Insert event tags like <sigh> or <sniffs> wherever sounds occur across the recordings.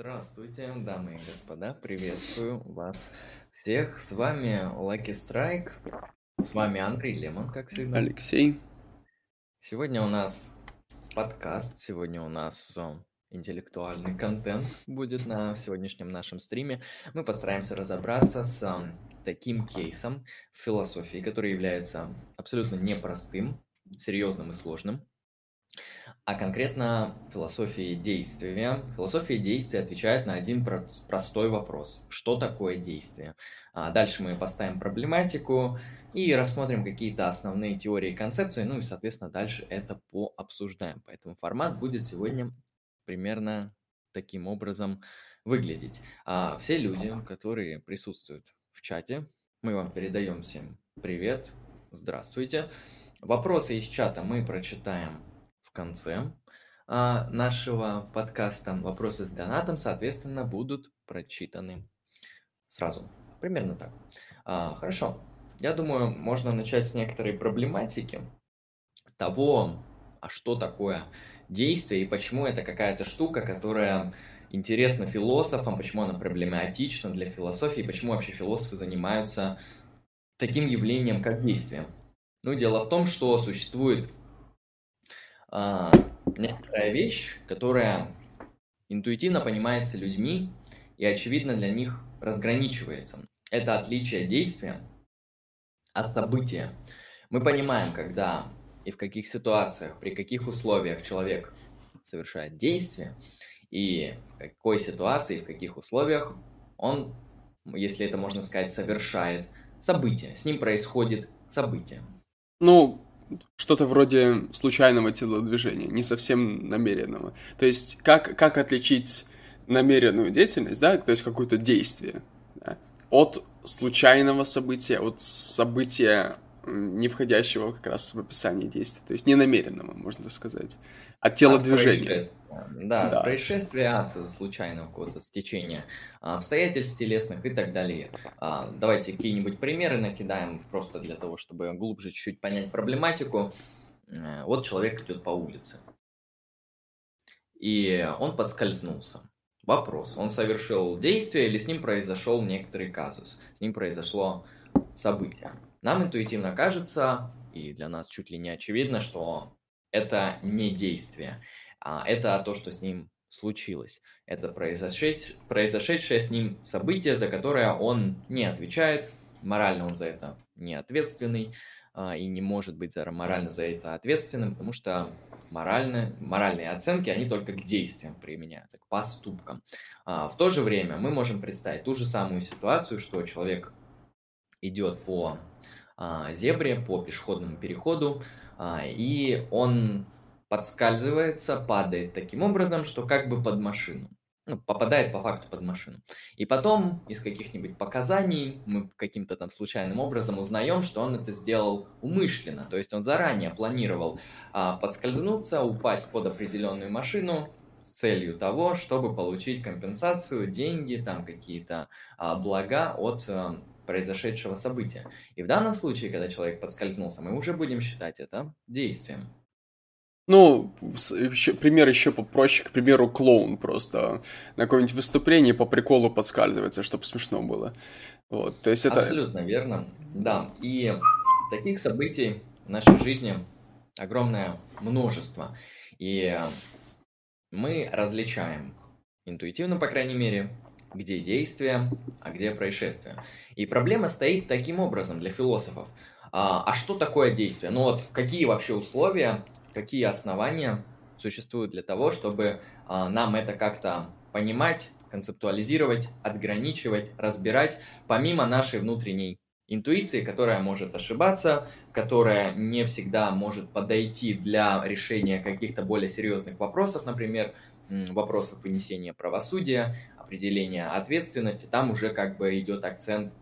Здравствуйте, дамы и господа, приветствую вас всех. С вами Lucky Strike, с вами Андрей Лемон, как всегда. Алексей. Сегодня у нас подкаст, сегодня у нас э, интеллектуальный контент будет на сегодняшнем нашем стриме. Мы постараемся разобраться с э, таким кейсом в философии, который является абсолютно непростым, серьезным и сложным а конкретно философии действия. Философия действия отвечает на один простой вопрос. Что такое действие? А дальше мы поставим проблематику и рассмотрим какие-то основные теории и концепции, ну и, соответственно, дальше это пообсуждаем. Поэтому формат будет сегодня примерно таким образом выглядеть. А все люди, которые присутствуют в чате, мы вам передаем всем привет, здравствуйте. Вопросы из чата мы прочитаем в конце а, нашего подкаста. Вопросы с донатом, соответственно, будут прочитаны сразу. Примерно так. А, хорошо. Я думаю, можно начать с некоторой проблематики того, а что такое действие и почему это какая-то штука, которая интересна философам, почему она проблематична для философии, почему вообще философы занимаются таким явлением, как действие. Ну, дело в том, что существует а, некоторая вещь, которая интуитивно понимается людьми и, очевидно, для них разграничивается. Это отличие действия от события. Мы понимаем, когда и в каких ситуациях, при каких условиях человек совершает действие, и в какой ситуации, в каких условиях он, если это можно сказать, совершает событие. С ним происходит событие. Ну, что-то вроде случайного телодвижения, не совсем намеренного. То есть как, как отличить намеренную деятельность, да, то есть какое-то действие, да, от случайного события, от события, не входящего как раз в описание действия, то есть ненамеренного, можно так сказать от телодвижения. Да, да, происшествия, от случайного какого-то стечения а, обстоятельств телесных и так далее. А, давайте какие-нибудь примеры накидаем, просто для того, чтобы глубже чуть-чуть понять проблематику. Э, вот человек идет по улице, и он подскользнулся. Вопрос, он совершил действие или с ним произошел некоторый казус, с ним произошло событие. Нам интуитивно кажется, и для нас чуть ли не очевидно, что это не действие, а это то, что с ним случилось. Это произошедшее, произошедшее с ним событие, за которое он не отвечает, морально он за это не ответственный а, и не может быть морально за это ответственным, потому что морально, моральные оценки, они только к действиям применяются, к поступкам. А, в то же время мы можем представить ту же самую ситуацию, что человек идет по зебре, по пешеходному переходу, а, и он подскальзывается, падает таким образом, что как бы под машину. Ну, попадает по факту под машину. И потом из каких-нибудь показаний мы каким-то там случайным образом узнаем, что он это сделал умышленно. То есть он заранее планировал а, подскользнуться, упасть под определенную машину с целью того, чтобы получить компенсацию, деньги, там какие-то а, блага от а, произошедшего события. И в данном случае, когда человек подскользнулся, мы уже будем считать это действием. Ну, еще, пример еще попроще, к примеру, клоун просто на какое-нибудь выступление по приколу подскальзывается, чтобы смешно было. Вот, то есть это... Абсолютно верно, да. И таких событий в нашей жизни огромное множество. И мы различаем интуитивно, по крайней мере, где действие, а где происшествие. И проблема стоит таким образом для философов. А, а что такое действие? Ну вот какие вообще условия, какие основания существуют для того, чтобы а, нам это как-то понимать, концептуализировать, отграничивать, разбирать, помимо нашей внутренней интуиции, которая может ошибаться, которая не всегда может подойти для решения каких-то более серьезных вопросов, например, вопросов вынесения правосудия, определения ответственности, там уже как бы идет акцент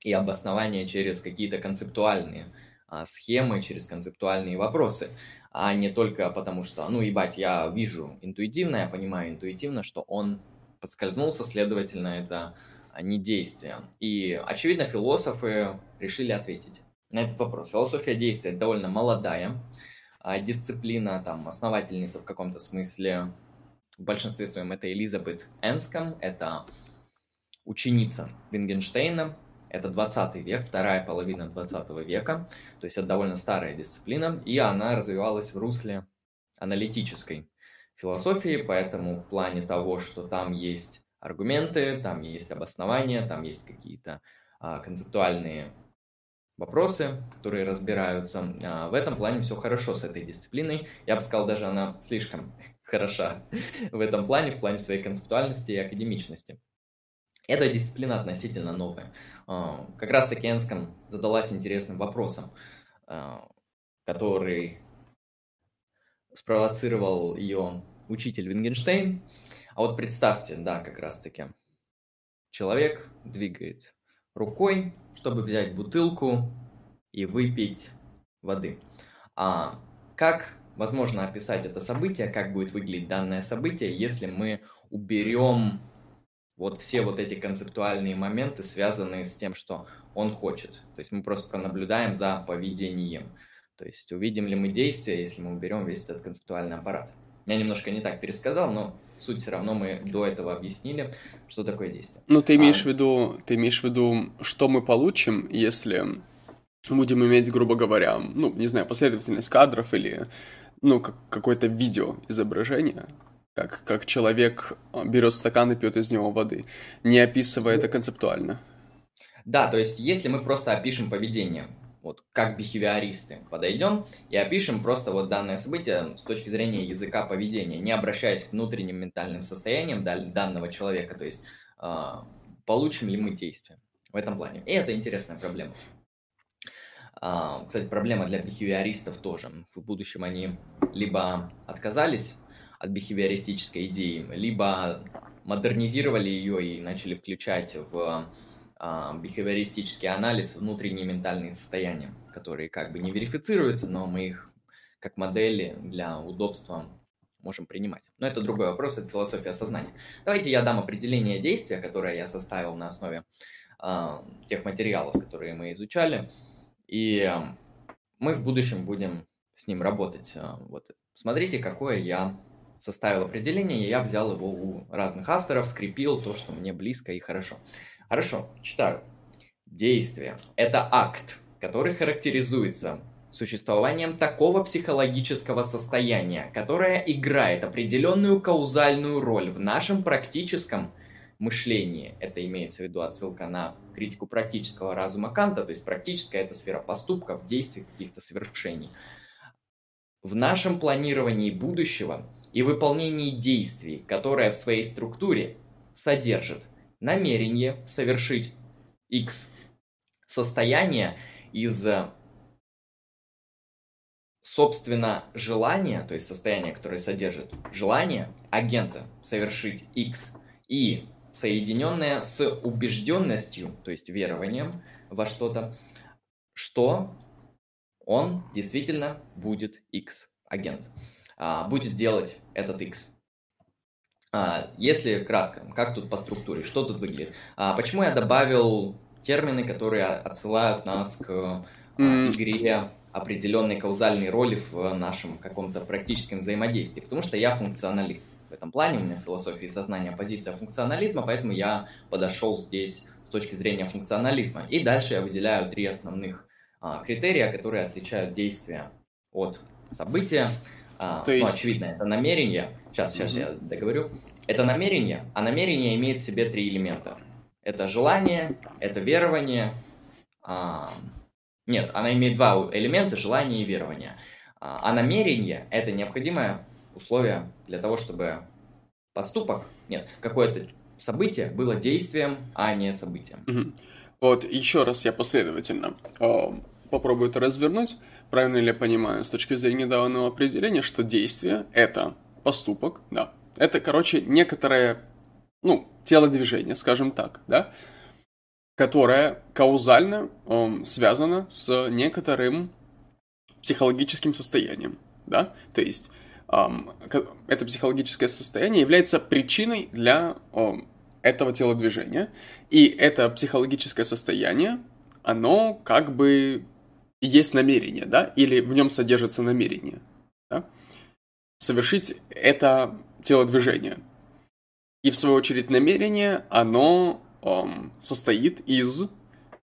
и обоснование через какие-то концептуальные а, схемы, через концептуальные вопросы, а не только потому что, ну, ебать, я вижу интуитивно, я понимаю интуитивно, что он подскользнулся, следовательно, это не действие. И, очевидно, философы решили ответить на этот вопрос. Философия действия довольно молодая, а, дисциплина, там, основательница в каком-то смысле в большинстве своем это Элизабет Энском, это ученица Вингенштейна, это 20 век, вторая половина 20 века, то есть это довольно старая дисциплина, и она развивалась в русле аналитической философии, поэтому в плане того, что там есть аргументы, там есть обоснования, там есть какие-то а, концептуальные вопросы, которые разбираются. А, в этом плане все хорошо с этой дисциплиной. Я бы сказал, даже она слишком хороша в этом плане, в плане своей концептуальности и академичности. Эта дисциплина относительно новая. А, как раз таки Энском задалась интересным вопросом, а, который спровоцировал ее учитель Вингенштейн. А вот представьте, да, как раз таки, человек двигает рукой, чтобы взять бутылку и выпить воды. А как возможно описать это событие, как будет выглядеть данное событие, если мы уберем вот все вот эти концептуальные моменты, связанные с тем, что он хочет. То есть мы просто пронаблюдаем за поведением. То есть увидим ли мы действие, если мы уберем весь этот концептуальный аппарат. Я немножко не так пересказал, но суть все равно мы до этого объяснили, что такое действие. Ну, ты имеешь а... в виду, ты имеешь в виду, что мы получим, если будем иметь, грубо говоря, ну, не знаю, последовательность кадров или, ну, как, какое-то видео изображение, как, как человек а, берет стакан и пьет из него воды, не описывая это концептуально. Да, то есть если мы просто опишем поведение, вот как бихевиористы подойдем и опишем просто вот данное событие с точки зрения языка поведения, не обращаясь к внутренним ментальным состояниям данного человека, то есть э, получим ли мы действие в этом плане. И это интересная проблема. Э, кстати, проблема для бихевиористов тоже. В будущем они либо отказались от бихевиористической идеи, либо модернизировали ее и начали включать в а, бихевиористический анализ внутренние ментальные состояния, которые как бы не верифицируются, но мы их как модели для удобства можем принимать. Но это другой вопрос, это философия сознания. Давайте я дам определение действия, которое я составил на основе э, тех материалов, которые мы изучали, и мы в будущем будем с ним работать. Вот смотрите, какое я составил определение, я взял его у разных авторов, скрепил то, что мне близко и хорошо. Хорошо, читаю. Действие – это акт, который характеризуется существованием такого психологического состояния, которое играет определенную каузальную роль в нашем практическом мышлении. Это имеется в виду отсылка на критику практического разума Канта, то есть практическая это сфера поступков, действий, каких-то совершений. В нашем планировании будущего и выполнении действий, которое в своей структуре содержит намерение совершить X состояние из собственно желания, то есть состояние, которое содержит желание агента совершить X и соединенное с убежденностью, то есть верованием во что-то, что он действительно будет X агент, а, будет делать этот X. А, если кратко, как тут по структуре, что тут выглядит? А, почему я добавил термины, которые отсылают нас к игре определенной каузальной роли в нашем каком-то практическом взаимодействии? Потому что я функционалист. В этом плане у меня в философии сознания позиция функционализма, поэтому я подошел здесь с точки зрения функционализма. И дальше я выделяю три основных а, критерия, которые отличают действия от события. А, То ну, есть... Ну, очевидно, это намерение. Сейчас, сейчас mm-hmm. я договорю. Это намерение, а намерение имеет в себе три элемента. Это желание, это верование. А... Нет, она имеет два элемента, желание и верование. А, а намерение – это необходимое условие для того, чтобы поступок, нет, какое-то событие было действием, а не событием. Угу. Вот еще раз я последовательно э, попробую это развернуть. Правильно ли я понимаю с точки зрения данного определения, что действие – это поступок, да. Это, короче, некоторое, ну, телодвижение, скажем так, да, которое каузально э, связано с некоторым психологическим состоянием, да, то есть это психологическое состояние является причиной для этого телодвижения, и это психологическое состояние, оно как бы есть намерение, да, или в нем содержится намерение, да? Совершить это телодвижение. И в свою очередь намерение, оно эм, состоит из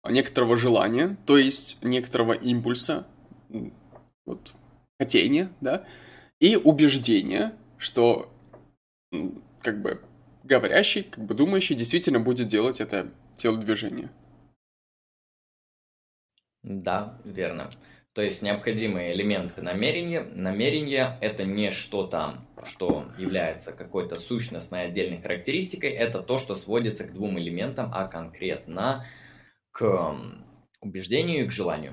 некоторого желания, то есть некоторого импульса, вот, хотения, да, и убеждения, что как бы говорящий, как бы думающий действительно будет делать это телодвижение. Да, верно. То есть необходимые элементы намерения. Намерение – это не что-то, что является какой-то сущностной отдельной характеристикой, это то, что сводится к двум элементам, а конкретно к убеждению и к желанию.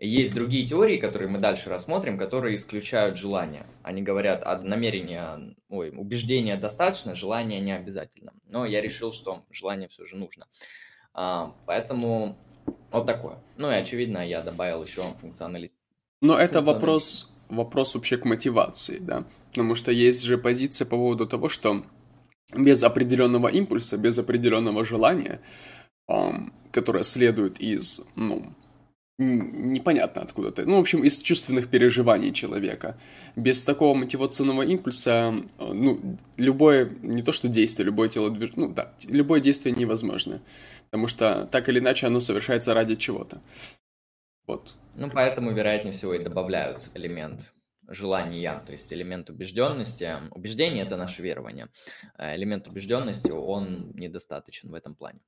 Есть другие теории, которые мы дальше рассмотрим, которые исключают желание. Они говорят, а намерение, ой, убеждения достаточно, желание не обязательно. Но я решил, что желание все же нужно. А, поэтому вот такое. Ну и очевидно, я добавил еще функционалитет. Но это вопрос, вопрос вообще к мотивации, да? Потому что есть же позиция по поводу того, что без определенного импульса, без определенного желания, um, которое следует из, ну, непонятно откуда ты. Ну, в общем, из чувственных переживаний человека. Без такого мотивационного импульса, э, ну, любое, не то что действие, любое тело ну да, любое действие невозможно. Потому что так или иначе оно совершается ради чего-то. Вот. Ну, поэтому, вероятнее всего, и добавляют элемент желания, то есть элемент убежденности. Убеждение – это наше верование. А элемент убежденности, он недостаточен в этом плане.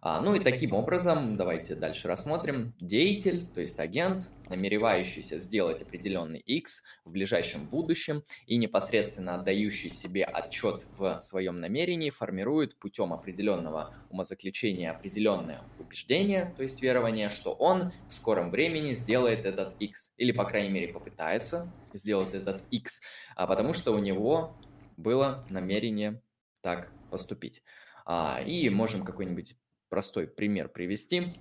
А, ну и таким образом, давайте дальше рассмотрим, деятель, то есть агент, намеревающийся сделать определенный X в ближайшем будущем и непосредственно отдающий себе отчет в своем намерении, формирует путем определенного умозаключения определенное убеждение, то есть верование, что он в скором времени сделает этот X, или, по крайней мере, попытается сделать этот X, а потому что у него было намерение так поступить. А, и можем какой-нибудь простой пример привести.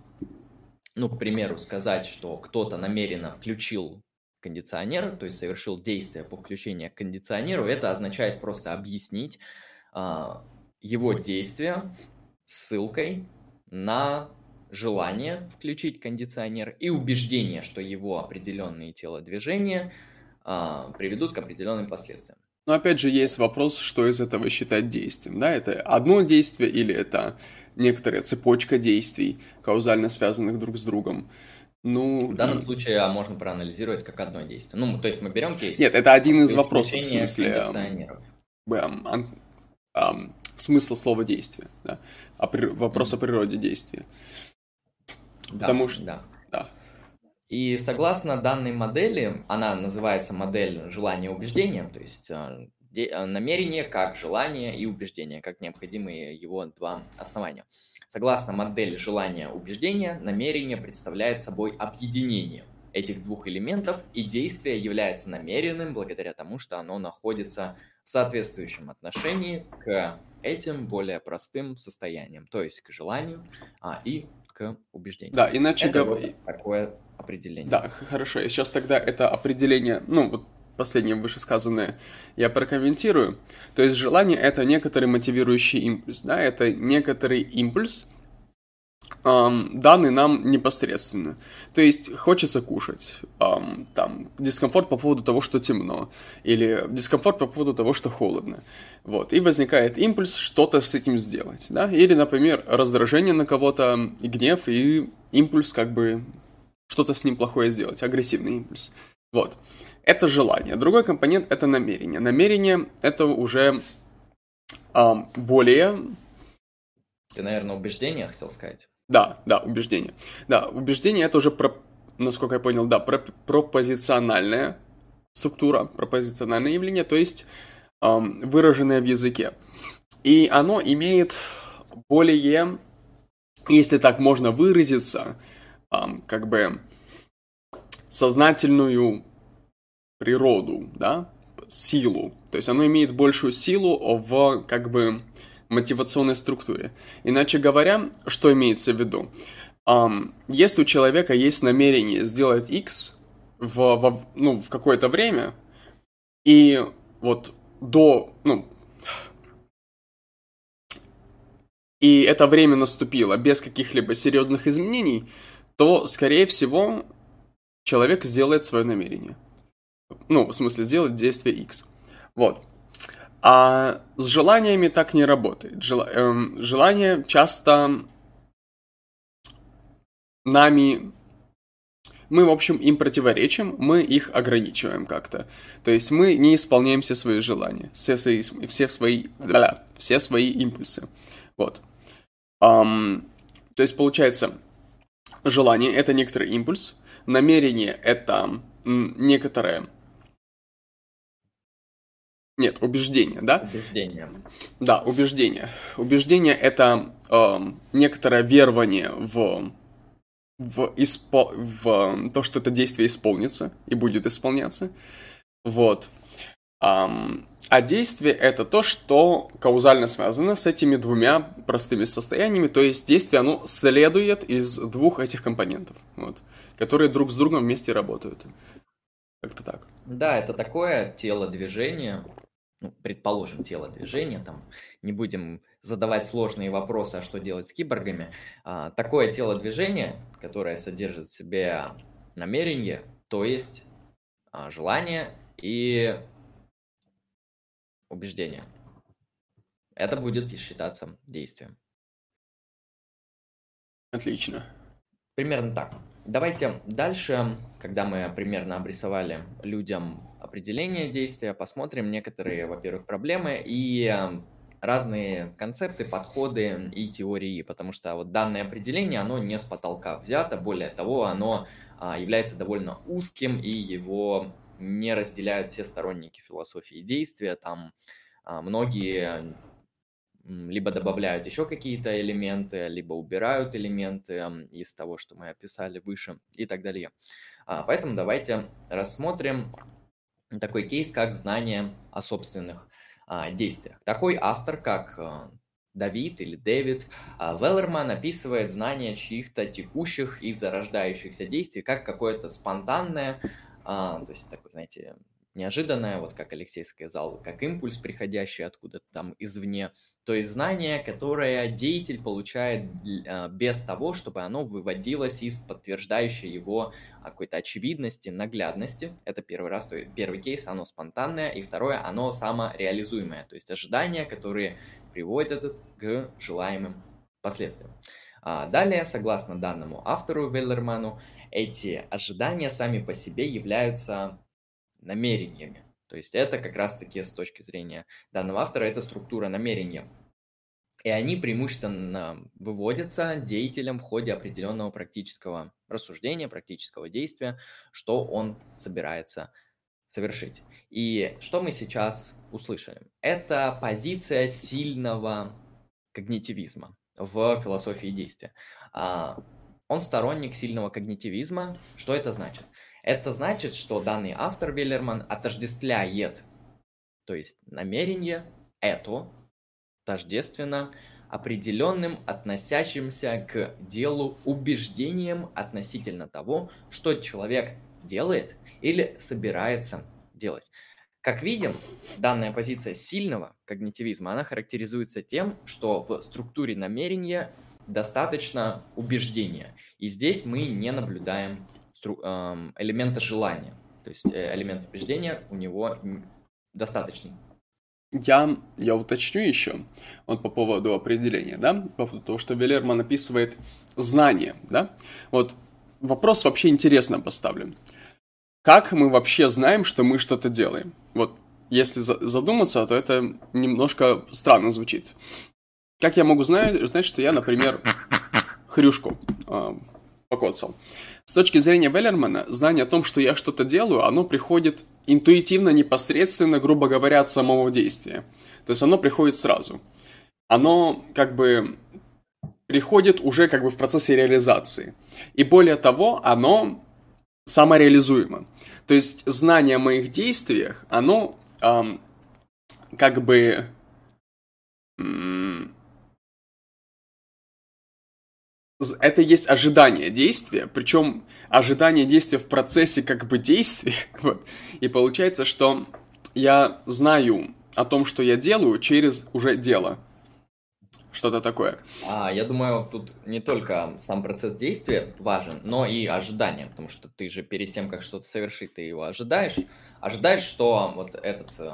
Ну, к примеру, сказать, что кто-то намеренно включил кондиционер, то есть совершил действие по включению к кондиционеру, это означает просто объяснить а, его действие ссылкой на желание включить кондиционер и убеждение, что его определенные телодвижения а, приведут к определенным последствиям. Но опять же есть вопрос, что из этого считать действием. Да? Это одно действие или это некоторая цепочка действий, каузально связанных друг с другом. Ну, в данном и... случае а можно проанализировать как одно действие. Ну, то есть мы берем кейс. Нет, это один из вопросов, в смысле... Эм, эм, эм, смысла слова действия, да? А при... Вопрос mm-hmm. о природе действия. Да, Потому что... Да. да. И согласно данной модели, она называется модель желания убеждения, то есть а, намерение как желание и убеждение, как необходимые его два основания. Согласно модели желания убеждения, намерение представляет собой объединение этих двух элементов, и действие является намеренным благодаря тому, что оно находится в соответствующем отношении к этим более простым состояниям, то есть к желанию а, и к убеждению. Да, иначе говоря... Вот такое определение. Да, хорошо. И сейчас тогда это определение, ну, вот последнее вышесказанное я прокомментирую. То есть желание — это некоторый мотивирующий импульс, да, это некоторый импульс, эм, данный нам непосредственно. То есть хочется кушать, эм, там, дискомфорт по поводу того, что темно, или дискомфорт по поводу того, что холодно. Вот, и возникает импульс что-то с этим сделать, да, или, например, раздражение на кого-то, гнев, и импульс как бы что-то с ним плохое сделать, агрессивный импульс. Вот это желание. Другой компонент это намерение. Намерение это уже а, более... Ты, наверное, убеждение хотел сказать? Да, да, убеждение. Да, убеждение это уже, про, насколько я понял, да, про, пропозициональная структура, пропозициональное явление, то есть эм, выраженное в языке. И оно имеет более, если так можно выразиться, эм, как бы сознательную природу, да, силу. То есть оно имеет большую силу в, как бы, мотивационной структуре. Иначе говоря, что имеется в виду? Um, если у человека есть намерение сделать X в, в, ну, в какое-то время, и вот до, ну, и это время наступило без каких-либо серьезных изменений, то, скорее всего, человек сделает свое намерение. Ну, в смысле, сделать действие X. Вот. А с желаниями так не работает. Жел... Эм, желания часто нами... Мы, в общем, им противоречим, мы их ограничиваем как-то. То есть мы не исполняем все свои желания, все свои, все свои, да, все свои импульсы. Вот. Um, то есть, получается, желание — это некоторый импульс, намерение — это некоторое нет, убеждение, да? Убеждение. Да, убеждение. Убеждение это э, некоторое верование в, в, испо, в то, что это действие исполнится и будет исполняться. Вот. Um, а действие это то, что каузально связано с этими двумя простыми состояниями, то есть действие, оно следует из двух этих компонентов, вот, которые друг с другом вместе работают. Как-то так. Да, это такое тело движения, ну, предположим, тело движения, там, не будем задавать сложные вопросы, а что делать с киборгами, а, такое тело движения, которое содержит в себе намерение, то есть а, желание и убеждение. Это будет считаться действием. Отлично. Примерно так. Давайте дальше, когда мы примерно обрисовали людям определение действия, посмотрим некоторые, во-первых, проблемы и эм, разные концепты, подходы и теории, потому что вот данное определение, оно не с потолка взято, более того, оно а, является довольно узким, и его не разделяют все сторонники философии действия, там а, многие либо добавляют еще какие-то элементы, либо убирают элементы из того, что мы описали выше и так далее. А, поэтому давайте рассмотрим такой кейс, как знание о собственных а, действиях. Такой автор, как а, Давид или Дэвид а, Веллерман описывает знание чьих-то текущих и зарождающихся действий как какое-то спонтанное, а, то есть такое, знаете, неожиданное, вот как Алексей сказал, как импульс, приходящий откуда-то там извне, то есть знание, которое деятель получает а, без того, чтобы оно выводилось из подтверждающей его какой-то очевидности, наглядности. Это первый раз, то есть первый кейс, оно спонтанное, и второе, оно самореализуемое, то есть ожидания, которые приводят к желаемым последствиям. А далее, согласно данному автору Веллерману, эти ожидания сами по себе являются намерениями. То есть это как раз-таки с точки зрения данного автора, это структура намерения. И они преимущественно выводятся деятелем в ходе определенного практического рассуждения, практического действия, что он собирается совершить. И что мы сейчас услышали? Это позиция сильного когнитивизма в философии действия. А, он сторонник сильного когнитивизма. Что это значит? Это значит, что данный автор Веллерман отождествляет, то есть намерение это тождественно определенным, относящимся к делу убеждением относительно того, что человек делает или собирается делать. Как видим, данная позиция сильного когнитивизма, она характеризуется тем, что в структуре намерения достаточно убеждения. И здесь мы не наблюдаем элемента желания. То есть э, элемент убеждения у него достаточный. Я, я уточню еще вот по поводу определения, да, по поводу того, что Велерман описывает знание, да. Вот вопрос вообще интересно поставлен. Как мы вообще знаем, что мы что-то делаем? Вот если задуматься, то это немножко странно звучит. Как я могу знать, знать что я, например, хрюшку э, покоцал? С точки зрения Веллермана, знание о том, что я что-то делаю, оно приходит интуитивно, непосредственно, грубо говоря, от самого действия. То есть оно приходит сразу. Оно как бы приходит уже как бы в процессе реализации. И более того, оно самореализуемо. То есть знание о моих действиях, оно эм, как бы это есть ожидание действия, причем ожидание действия в процессе как бы действия. <laughs> Вот. И получается, что я знаю о том, что я делаю через уже дело. Что-то такое. А, я думаю, тут не только сам процесс действия важен, но и ожидание, потому что ты же перед тем, как что-то совершить, ты его ожидаешь. Ожидаешь, что вот этот э,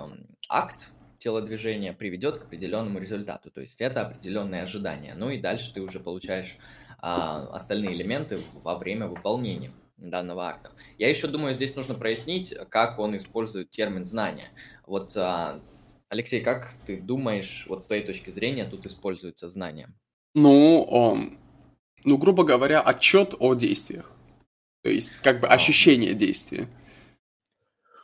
акт телодвижения приведет к определенному результату. То есть это определенное ожидание. Ну и дальше ты уже получаешь а, остальные элементы во время выполнения данного акта. Я еще думаю, здесь нужно прояснить, как он использует термин знания. Вот, а, Алексей, как ты думаешь, вот с твоей точки зрения, тут используется знание? Ну, он, ну, грубо говоря, отчет о действиях. То есть, как бы ощущение действия.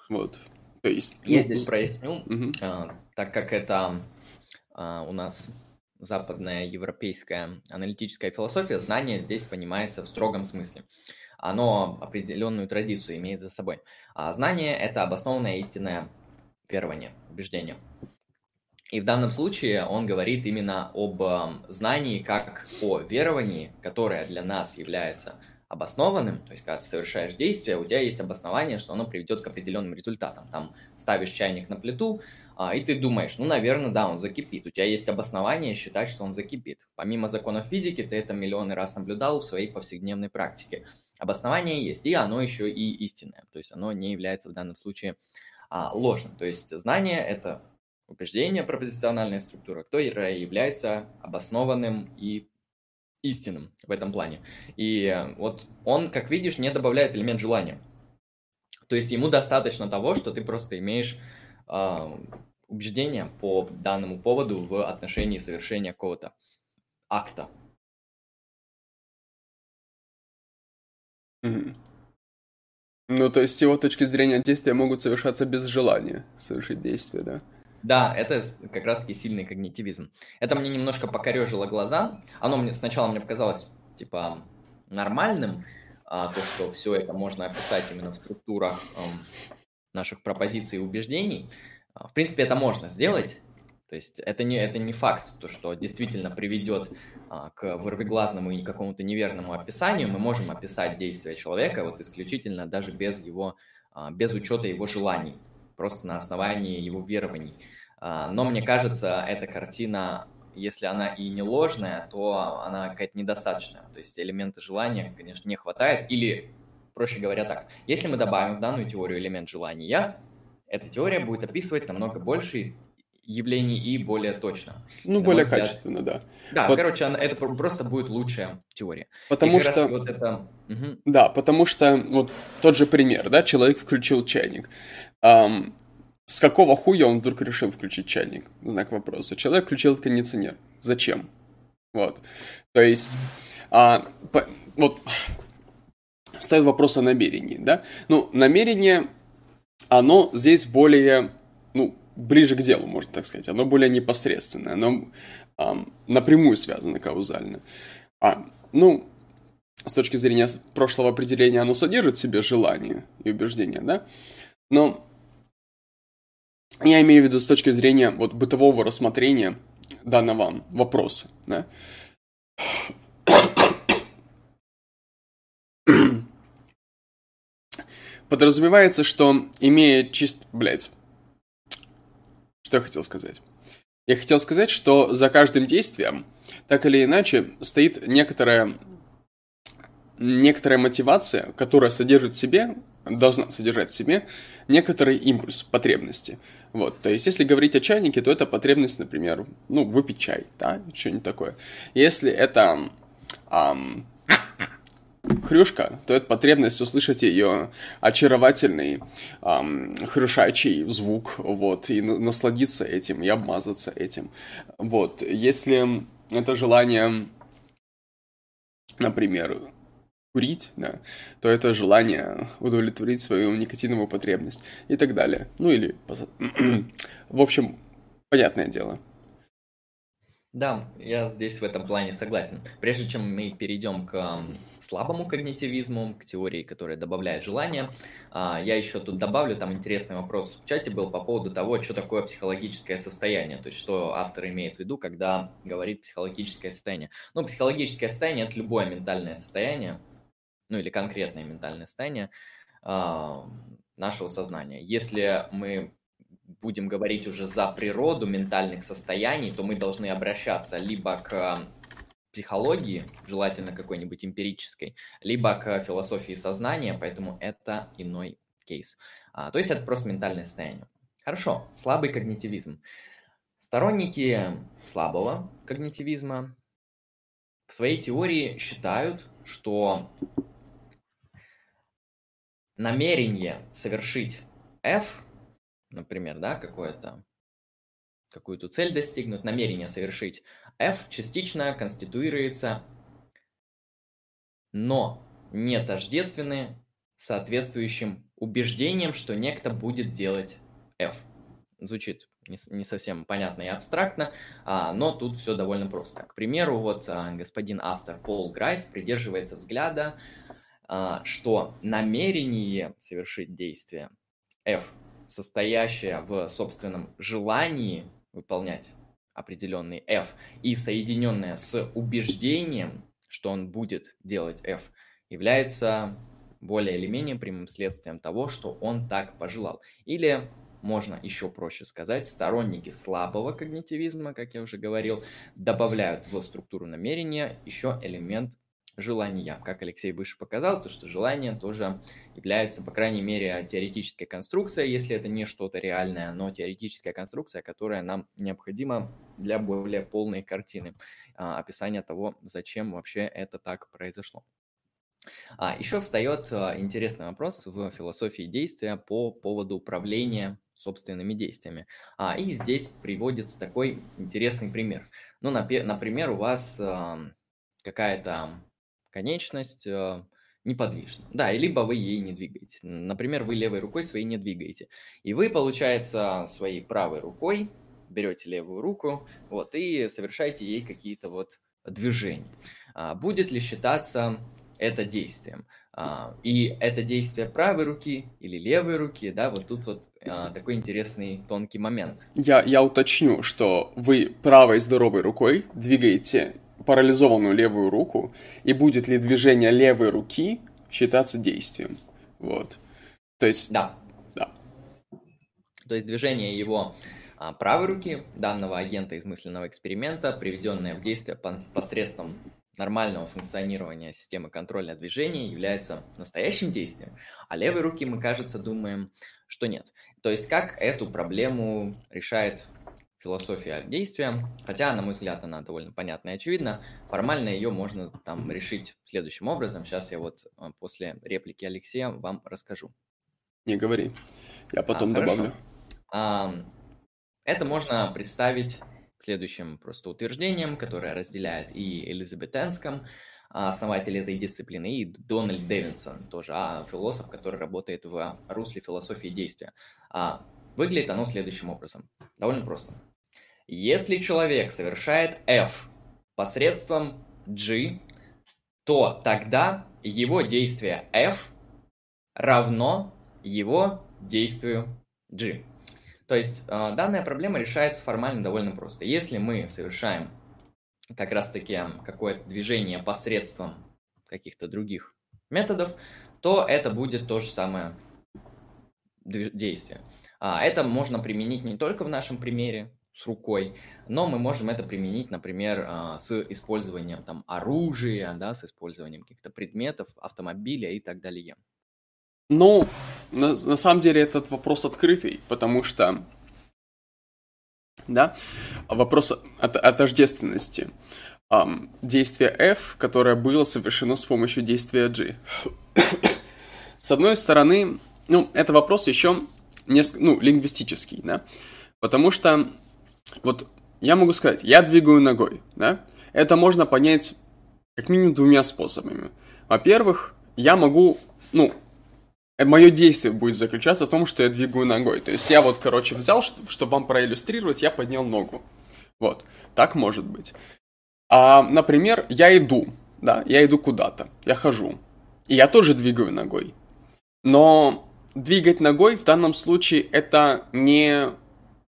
Вот. То есть... Я ну, здесь проясню, угу. а, так как это а, у нас западная европейская аналитическая философия, знание здесь понимается в строгом смысле. Оно определенную традицию имеет за собой. А знание – это обоснованное истинное верование, убеждение. И в данном случае он говорит именно об знании как о веровании, которое для нас является обоснованным, то есть когда ты совершаешь действие, у тебя есть обоснование, что оно приведет к определенным результатам. Там ставишь чайник на плиту, а, и ты думаешь, ну, наверное, да, он закипит. У тебя есть обоснование считать, что он закипит. Помимо законов физики, ты это миллионы раз наблюдал в своей повседневной практике. Обоснование есть, и оно еще и истинное. То есть оно не является в данном случае а, ложным. То есть знание – это убеждение, пропозициональная структура, которая является обоснованным и истинным в этом плане. И э, вот он, как видишь, не добавляет элемент желания. То есть ему достаточно того, что ты просто имеешь убеждение по данному поводу в отношении совершения какого-то акта. Ну, то есть, с его точки зрения, действия могут совершаться без желания совершить действие, да? Да, это как раз-таки сильный когнитивизм. Это мне немножко покорежило глаза. Оно мне сначала мне показалось, типа, нормальным, а, то, что все это можно описать именно в структурах наших пропозиций и убеждений. А, в принципе, это можно сделать. То есть это не, это не факт, то, что действительно приведет а, к вырвиглазному и какому-то неверному описанию. Мы можем описать действия человека вот исключительно даже без его, а, без учета его желаний просто на основании его верований. А, но мне кажется, эта картина, если она и не ложная, то она какая-то недостаточная. То есть элемента желания, конечно, не хватает. Или, проще говоря так, если мы добавим в данную теорию элемент желания, эта теория будет описывать намного больше явлений и более точно. Ну, более взгляд. качественно, да. Да, вот. короче, она, это просто будет лучшая теория. Потому что... Вот это... угу. Да, потому что вот тот же пример, да, человек включил чайник. Um, с какого хуя он вдруг решил включить чайник? Знак вопроса. Человек включил кондиционер. Зачем? Вот. То есть, а, по, вот, стоит вопрос о намерении, да? Ну, намерение, оно здесь более, ну, ближе к делу, можно так сказать. Оно более непосредственное, оно а, напрямую связано каузально. А, ну, с точки зрения прошлого определения, оно содержит в себе желание и убеждение, да? Но я имею в виду с точки зрения вот бытового рассмотрения данного вопроса, да. Подразумевается, что имея чист... Блять. Что я хотел сказать? Я хотел сказать, что за каждым действием, так или иначе, стоит некоторая, некоторая мотивация, которая содержит в себе, должна содержать в себе некоторый импульс потребности. Вот, то есть, если говорить о чайнике, то это потребность, например, ну, выпить чай, да, что-нибудь такое. Если это ам, хрюшка, то это потребность услышать ее очаровательный ам, хрюшачий звук, вот, и насладиться этим, и обмазаться этим. Вот, если это желание, например, курить, да, то это желание удовлетворить свою никотиновую потребность и так далее. Ну или, <clears throat> в общем, понятное дело. Да, я здесь в этом плане согласен. Прежде чем мы перейдем к слабому когнитивизму, к теории, которая добавляет желание, а, я еще тут добавлю, там интересный вопрос в чате был по поводу того, что такое психологическое состояние, то есть что автор имеет в виду, когда говорит психологическое состояние. Ну, психологическое состояние – это любое ментальное состояние, ну или конкретное ментальное состояние э, нашего сознания. Если мы будем говорить уже за природу ментальных состояний, то мы должны обращаться либо к психологии, желательно какой-нибудь эмпирической, либо к философии сознания, поэтому это иной кейс. А, то есть это просто ментальное состояние. Хорошо, слабый когнитивизм. Сторонники слабого когнитивизма в своей теории считают, что намерение совершить F, например, да, какое-то какую-то цель достигнуть, намерение совершить F частично конституируется, но не тождественны соответствующим убеждением, что некто будет делать F. Звучит не, совсем понятно и абстрактно, а, но тут все довольно просто. К примеру, вот а, господин автор Пол Грайс придерживается взгляда, а, что намерение совершить действие F, состоящее в собственном желании выполнять определенный F и соединенное с убеждением, что он будет делать F, является более или менее прямым следствием того, что он так пожелал. Или можно еще проще сказать, сторонники слабого когнитивизма, как я уже говорил, добавляют в структуру намерения еще элемент желания. Как Алексей выше показал, то что желание тоже является, по крайней мере, теоретической конструкцией, если это не что-то реальное, но теоретическая конструкция, которая нам необходима для более полной картины а, описания того, зачем вообще это так произошло. А, еще встает а, интересный вопрос в философии действия по поводу управления собственными действиями. А, и здесь приводится такой интересный пример. Ну, например, у вас какая-то конечность э, неподвижна. Да, и либо вы ей не двигаете. Например, вы левой рукой своей не двигаете. И вы, получается, своей правой рукой берете левую руку, вот, и совершаете ей какие-то вот движения. А, будет ли считаться это действием? А, и это действие правой руки или левой руки, да, вот тут вот а, такой интересный тонкий момент. Я, я уточню, что вы правой здоровой рукой двигаете парализованную левую руку, и будет ли движение левой руки считаться действием. Вот. То есть... Да. Да. То есть движение его а, правой руки данного агента из мысленного эксперимента, приведенное в действие посредством нормального функционирования системы контроля движения является настоящим действием, а левой руки мы, кажется, думаем, что нет. То есть как эту проблему решает философия действия, хотя, на мой взгляд, она довольно понятна и очевидна. Формально ее можно там решить следующим образом. Сейчас я вот э, после реплики Алексея вам расскажу. Не говори, я потом а, добавлю. А, это можно представить следующим просто утверждением, которое разделяет и Элизабет Энском, основатель этой дисциплины, и Дональд Дэвинсон, тоже а, философ, который работает в русле философии действия. А, выглядит оно следующим образом. Довольно просто. Если человек совершает F посредством G, то тогда его действие F равно его действию G. То есть э, данная проблема решается формально довольно просто. Если мы совершаем как раз-таки какое-то движение посредством каких-то других методов, то это будет то же самое действие. А это можно применить не только в нашем примере, с рукой, но мы можем это применить, например, а, с использованием там оружия, да, с использованием каких-то предметов, автомобиля и так далее. Ну, на, на самом деле этот вопрос открытый, потому что, да, вопрос от, от тождественности. Um, действие F, которое было совершено с помощью действия G. <coughs> с одной стороны, ну, это вопрос еще несколько, ну, лингвистический, да, потому что вот я могу сказать, я двигаю ногой, да? Это можно понять как минимум двумя способами. Во-первых, я могу, ну, э, мое действие будет заключаться в том, что я двигаю ногой. То есть я вот, короче, взял, чтобы вам проиллюстрировать, я поднял ногу. Вот, так может быть. А, например, я иду, да, я иду куда-то, я хожу. И я тоже двигаю ногой. Но двигать ногой в данном случае это не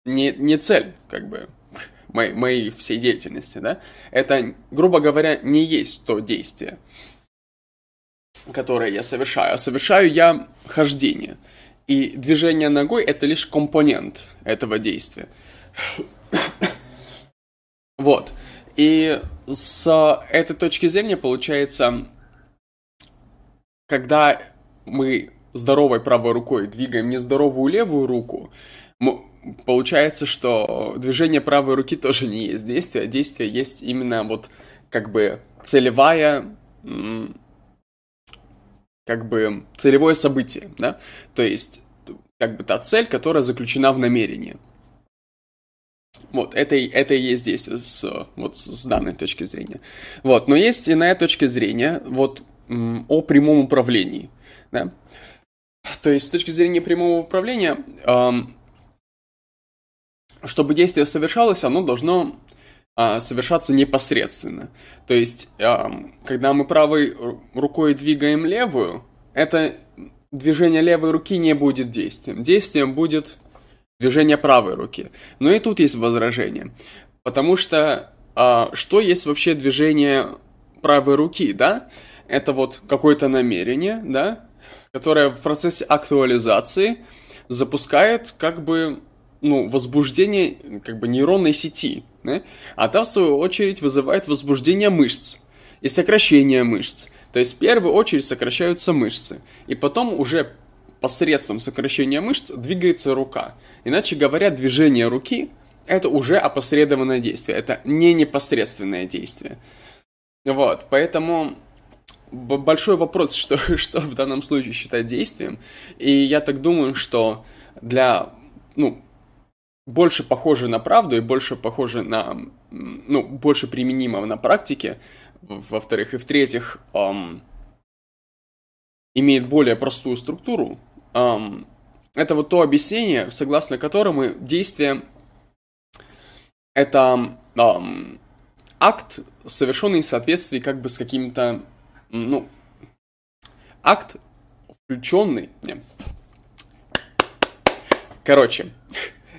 не, не цель, как бы, моей, моей всей деятельности, да, это, грубо говоря, не есть то действие, которое я совершаю, а совершаю я хождение. И движение ногой это лишь компонент этого действия. Вот. И с этой точки зрения получается, когда мы здоровой правой рукой двигаем нездоровую левую руку, получается, что движение правой руки тоже не есть действие, а действие есть именно вот как бы целевая как бы целевое событие, да, то есть как бы та цель, которая заключена в намерении. Вот, это, это и есть здесь, с, вот с данной точки зрения. Вот, но есть иная точка зрения, вот, о прямом управлении, да. То есть, с точки зрения прямого управления, эм, чтобы действие совершалось, оно должно э, совершаться непосредственно. То есть, когда мы правой рукой двигаем левую, это движение левой руки не будет действием. Действием будет движение правой руки. Но и тут есть возражение. Потому что а, что есть вообще движение правой руки, да? Это вот какое-то намерение, да? Которое в процессе актуализации запускает как бы ну, возбуждение как бы нейронной сети, да? а та, в свою очередь, вызывает возбуждение мышц и сокращение мышц. То есть в первую очередь сокращаются мышцы, и потом уже посредством сокращения мышц двигается рука. Иначе говоря, движение руки – это уже опосредованное действие, это не непосредственное действие. Вот, поэтому большой вопрос, что, <laughs> что в данном случае считать действием. И я так думаю, что для, ну, больше похоже на правду и больше похоже на, ну, больше применимого на практике, во-вторых, и в-третьих, эм, имеет более простую структуру, эм, это вот то объяснение, согласно которому действие это эм, акт, совершенный в соответствии как бы с каким-то, ну, акт, включенный, короче,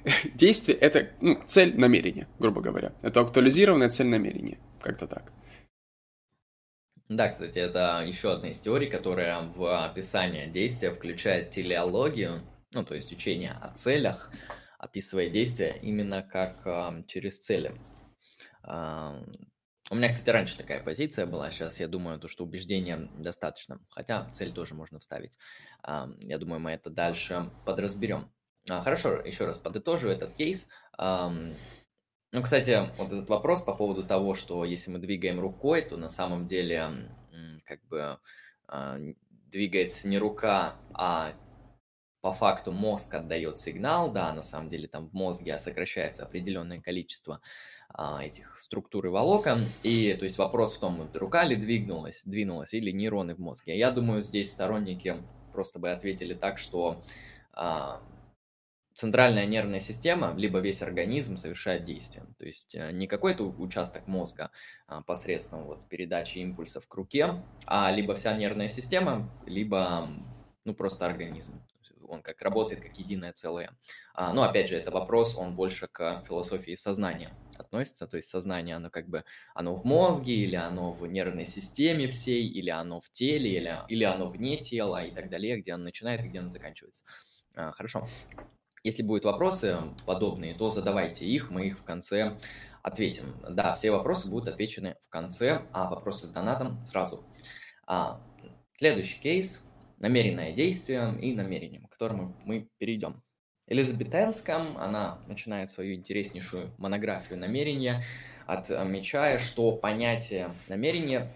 <laughs> действие это ну, цель намерения, грубо говоря. Это актуализированная цель намерения, как-то так. Да, кстати, это еще одна из теорий, которая в описание действия включает телеологию, ну, то есть учение о целях, описывая действия именно как э, через цели. Э, у меня, кстати, раньше такая позиция была, сейчас я думаю, то, что убеждение достаточно, хотя цель тоже можно вставить. Э, я думаю, мы это дальше подразберем. Э, хорошо, еще раз подытожу этот кейс. Э, ну, кстати, вот этот вопрос по поводу того, что если мы двигаем рукой, то на самом деле как бы а, двигается не рука, а по факту мозг отдает сигнал, да, на самом деле там в мозге сокращается определенное количество а, этих структур и волокон, и то есть вопрос в том, рука ли двинулась, двинулась или нейроны в мозге. Я думаю, здесь сторонники просто бы ответили так, что а, центральная нервная система, либо весь организм совершает действие. То есть э, не какой-то участок мозга а, посредством вот передачи импульсов к руке, а либо вся нервная система, либо ну, просто организм. Он как работает как единое целое. А, но опять же, это вопрос, он больше к философии сознания относится. То есть сознание, оно как бы, оно в мозге, или оно в нервной системе всей, или оно в теле, или, или оно вне тела и так далее, где оно начинается, где оно заканчивается. А, хорошо. Если будут вопросы подобные, то задавайте их, мы их в конце ответим. Да, все вопросы будут отвечены в конце, а вопросы с донатом сразу. А, следующий кейс – намеренное действие и намерением, к которому мы перейдем. Элизабет Энском, она начинает свою интереснейшую монографию намерения, отмечая, что понятие намерения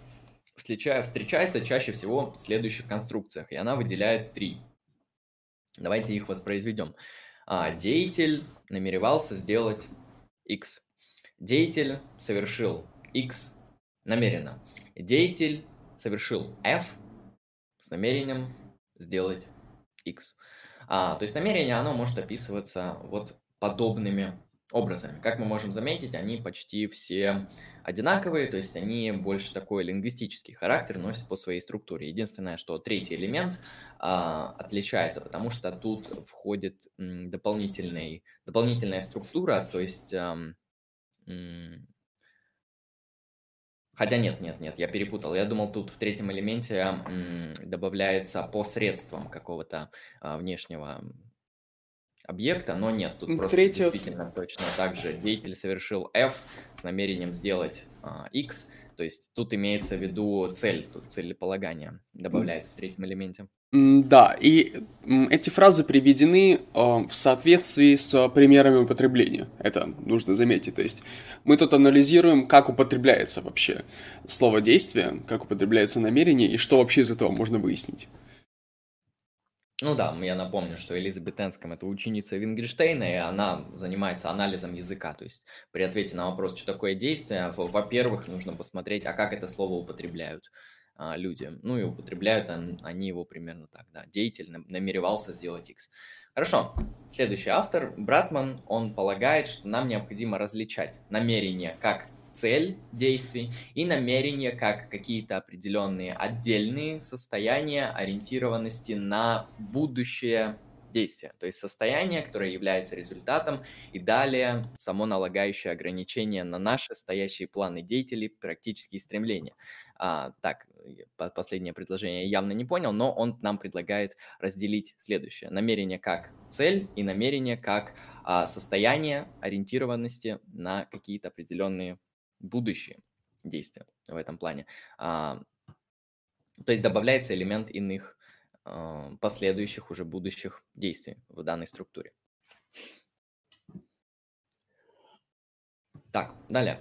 встречается чаще всего в следующих конструкциях, и она выделяет три. Давайте их воспроизведем а, деятель намеревался сделать X. Деятель совершил X намеренно. Деятель совершил F с намерением сделать X. А, то есть намерение, оно может описываться вот подобными образами. Как мы можем заметить, они почти все одинаковые, то есть они больше такой лингвистический характер носят по своей структуре. Единственное, что третий элемент а, отличается, потому что тут входит дополнительный, дополнительная структура, то есть... А, Хотя нет, нет, нет, я перепутал. Я думал, тут в третьем элементе м, добавляется посредством какого-то а, внешнего объекта, но нет, тут просто Третье... действительно точно так же деятель совершил F с намерением сделать uh, X, то есть тут имеется в виду цель, тут целеполагание добавляется в третьем элементе. Да, и эти фразы приведены в соответствии с примерами употребления. Это нужно заметить. То есть мы тут анализируем, как употребляется вообще слово действие, как употребляется намерение и что вообще из этого можно выяснить. Ну да, я напомню, что Элизабет Энском это ученица Вингенштейна, и она занимается анализом языка. То есть при ответе на вопрос, что такое действие, во-первых, нужно посмотреть, а как это слово употребляют а, люди. Ну и употребляют они его примерно так, да. Деятель намеревался сделать X. Хорошо. Следующий автор, Братман, он полагает, что нам необходимо различать намерение как цель действий и намерение как какие-то определенные отдельные состояния ориентированности на будущее действия, то есть состояние, которое является результатом, и далее само налагающее ограничение на наши стоящие планы деятелей, практические стремления. А, так, последнее предложение я явно не понял, но он нам предлагает разделить следующее. Намерение как цель и намерение как а, состояние ориентированности на какие-то определенные будущие действия в этом плане. А, то есть добавляется элемент иных а, последующих уже будущих действий в данной структуре. Так, далее.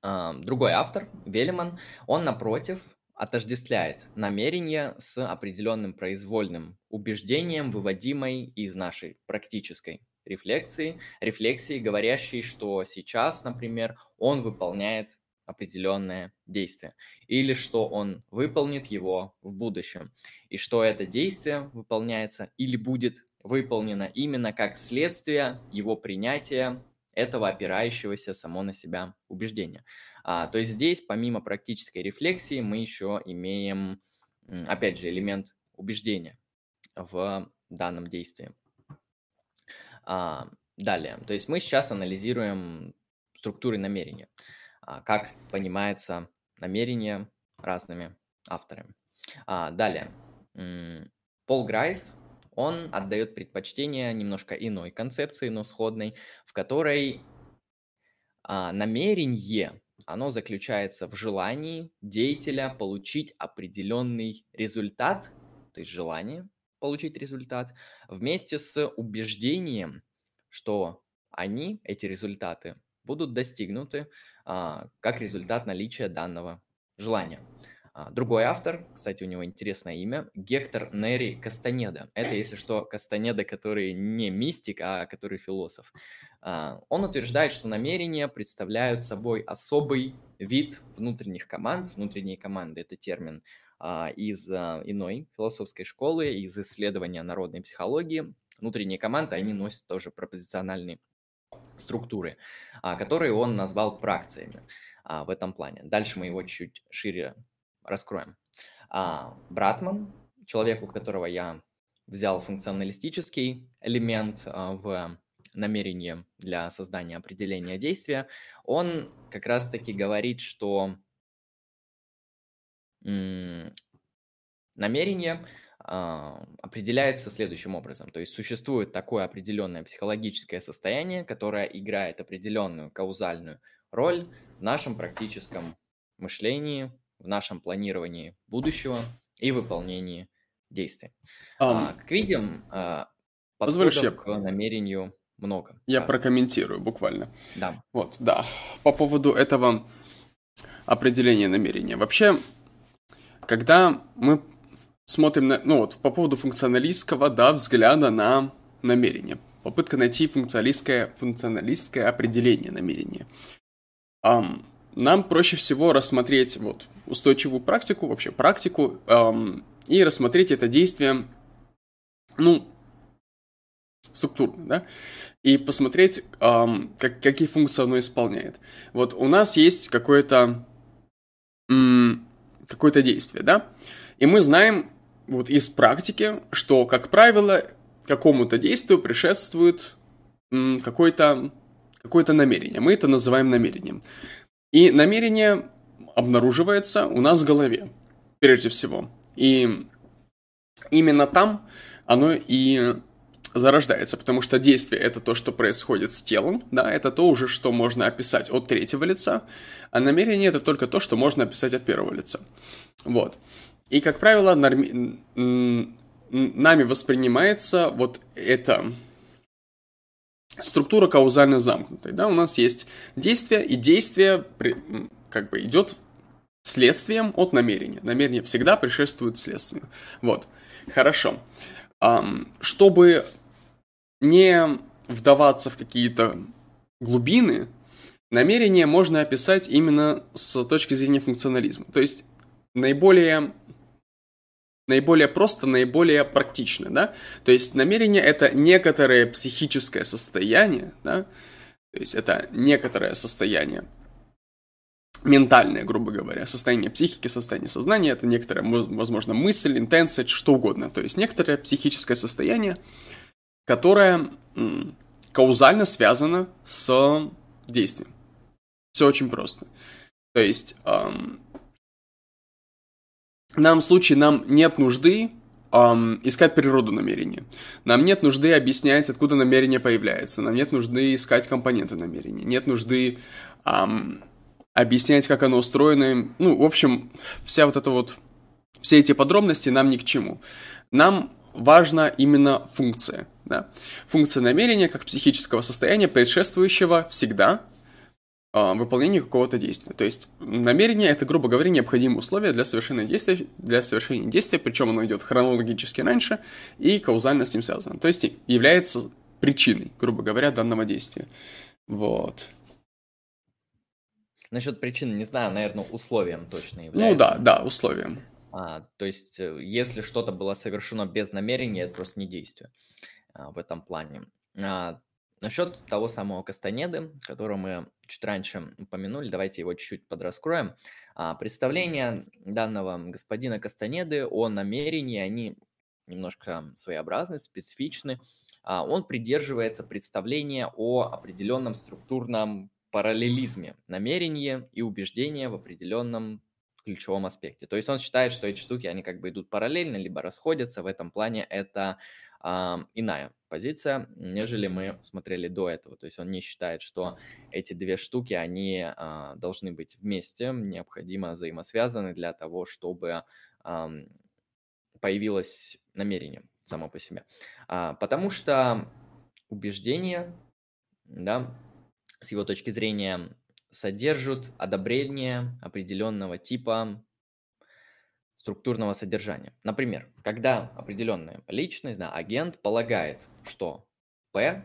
А, другой автор, Велиман, он, напротив, отождествляет намерение с определенным произвольным убеждением, выводимой из нашей практической рефлексии, рефлексии, говорящей, что сейчас, например, он выполняет определенное действие, или что он выполнит его в будущем, и что это действие выполняется или будет выполнено именно как следствие его принятия этого опирающегося само на себя убеждения. А, то есть здесь, помимо практической рефлексии, мы еще имеем, опять же, элемент убеждения в данном действии. А, далее, то есть мы сейчас анализируем структуры намерения, а, как понимается намерение разными авторами. А, далее, Пол Грайс, он отдает предпочтение немножко иной концепции, но сходной, в которой а, намерение, оно заключается в желании деятеля получить определенный результат, то есть желание, получить результат, вместе с убеждением, что они, эти результаты, будут достигнуты а, как результат наличия данного желания. А, другой автор, кстати, у него интересное имя, Гектор Нери Кастанеда. Это, если что, Кастанеда, который не мистик, а который философ. А, он утверждает, что намерения представляют собой особый вид внутренних команд. Внутренние команды – это термин из а, иной философской школы, из исследования народной психологии. Внутренние команды, они носят тоже пропозициональные структуры, а, которые он назвал пракциями в этом плане. Дальше мы его чуть шире раскроем. Братман, человек, у которого я взял функционалистический элемент в намерение для создания определения действия, он как раз-таки говорит, что намерение а, определяется следующим образом. То есть существует такое определенное психологическое состояние, которое играет определенную каузальную роль в нашем практическом мышлении, в нашем планировании будущего и выполнении действий. Um, как видим, а, подходов я... к намерению много. Я разных. прокомментирую буквально. Да. Вот, да. По поводу этого определения намерения. Вообще, когда мы смотрим на, ну вот, по поводу функционалистского, да, взгляда на намерение. Попытка найти функционалистское, функционалистское определение намерения. Um, нам проще всего рассмотреть вот устойчивую практику, вообще практику, um, и рассмотреть это действие, ну, структурно, да, и посмотреть, um, как, какие функции оно исполняет. Вот у нас есть какое-то какое-то действие, да? И мы знаем вот из практики, что, как правило, какому-то действию предшествует какое-то какое намерение. Мы это называем намерением. И намерение обнаруживается у нас в голове, прежде всего. И именно там оно и зарождается, потому что действие это то, что происходит с телом, да, это то уже, что можно описать от третьего лица, а намерение это только то, что можно описать от первого лица. Вот. И, как правило, норми... нами воспринимается вот эта структура каузально замкнутой. Да? У нас есть действие, и действие как бы идет следствием от намерения. Намерение всегда предшествует следствию. Вот. Хорошо. Чтобы не вдаваться в какие-то глубины, намерение можно описать именно с точки зрения функционализма. То есть наиболее наиболее просто, наиболее практично, да? То есть намерение — это некоторое психическое состояние, да? То есть это некоторое состояние ментальное, грубо говоря, состояние психики, состояние сознания, это некоторая, возможно, мысль, интенция, что угодно. То есть некоторое психическое состояние, которое каузально связано с действием. Все очень просто. То есть эм, в данном случае нам нет нужды эм, искать природу намерения. Нам нет нужды объяснять, откуда намерение появляется. Нам нет нужды искать компоненты намерения. Нет нужды эм, объяснять, как оно устроено. Ну, в общем, вся вот эта вот, все эти подробности нам ни к чему. Нам важна именно функция. Да? Функция намерения как психического состояния, предшествующего всегда э, выполнению какого-то действия. То есть намерение это, грубо говоря, необходимое условие для совершения действия, для совершения действия, причем оно идет хронологически раньше и каузально с ним связано. То есть является причиной, грубо говоря, данного действия. Вот. Насчет причин не знаю, наверное, условием точно является. Ну да, да, условием. А, то есть, э, если что-то было совершено без намерения, это просто не действие а, в этом плане. А, насчет того самого Кастанеды, которого мы чуть раньше упомянули, давайте его чуть-чуть подраскроем. А, представления данного господина Кастанеды о намерении, они немножко своеобразны, специфичны. А, он придерживается представления о определенном структурном параллелизме намерения и убеждения в определенном ключевом аспекте. То есть он считает, что эти штуки, они как бы идут параллельно, либо расходятся. В этом плане это э, иная позиция, нежели мы смотрели до этого. То есть он не считает, что эти две штуки, они э, должны быть вместе, необходимо взаимосвязаны для того, чтобы э, появилось намерение само по себе. А, потому что убеждение, да, с его точки зрения, содержат одобрение определенного типа структурного содержания. Например, когда определенная личность, да, агент полагает, что П,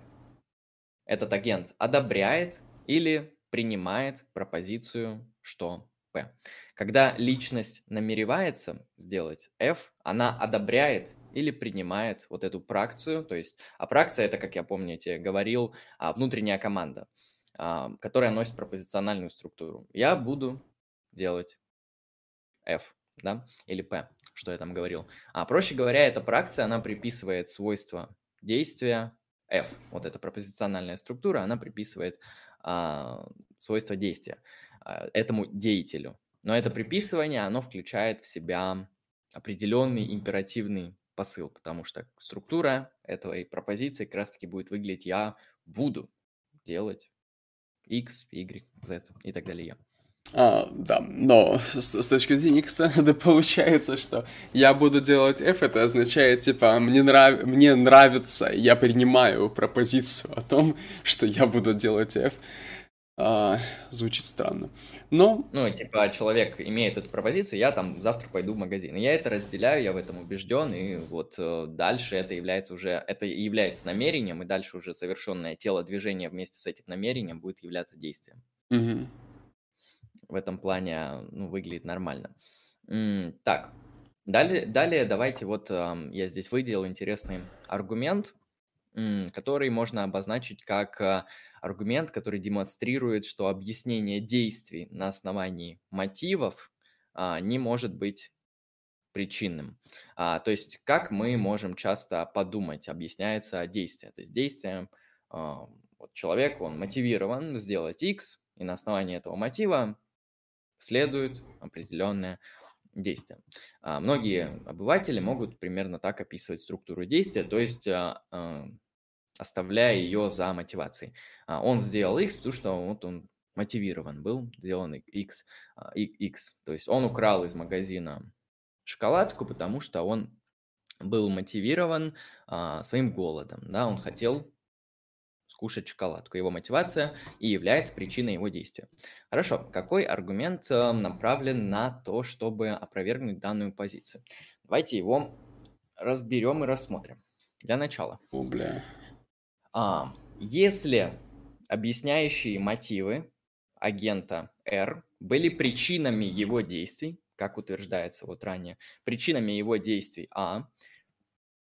этот агент одобряет или принимает пропозицию, что П. Когда личность намеревается сделать F, она одобряет или принимает вот эту пракцию, то есть, а пракция это, как я помните, говорил, а, внутренняя команда которая носит пропозициональную структуру. Я буду делать F, да, или P, что я там говорил. А проще говоря, эта пракция, она приписывает свойства действия F. Вот эта пропозициональная структура, она приписывает а, свойства действия а, этому деятелю. Но это приписывание, оно включает в себя определенный императивный посыл, потому что структура этой пропозиции как раз-таки будет выглядеть «я буду делать X, Y, Z и так далее. А, да, но с, с точки зрения X <laughs> да, получается, что я буду делать F, это означает, типа, мне, нрав... мне нравится, я принимаю пропозицию о том, <laughs> что я буду делать F. А, звучит странно. Но... Ну, типа, человек имеет эту пропозицию, я там завтра пойду в магазин. И я это разделяю, я в этом убежден, и вот э, дальше это является уже, это является намерением, и дальше уже совершенное тело движения вместе с этим намерением будет являться действием. Угу. В этом плане, ну, выглядит нормально. М так, далее, далее давайте вот э, я здесь выделил интересный аргумент, который можно обозначить как э, аргумент, который демонстрирует, что объяснение действий на основании мотивов а, не может быть причинным. А, то есть как мы можем часто подумать, объясняется действие. То есть действие, а, вот человек, он мотивирован сделать X, и на основании этого мотива следует определенное действие. А, многие обыватели могут примерно так описывать структуру действия, то есть а, а, оставляя ее за мотивацией. Он сделал X, потому что вот он мотивирован был, сделан X, X. То есть он украл из магазина шоколадку, потому что он был мотивирован своим голодом, да, он хотел скушать шоколадку. Его мотивация и является причиной его действия. Хорошо, какой аргумент э, направлен на то, чтобы опровергнуть данную позицию? Давайте его разберем и рассмотрим. Для начала. О, бля. А, если объясняющие мотивы агента R были причинами его действий, как утверждается вот ранее, причинами его действий А,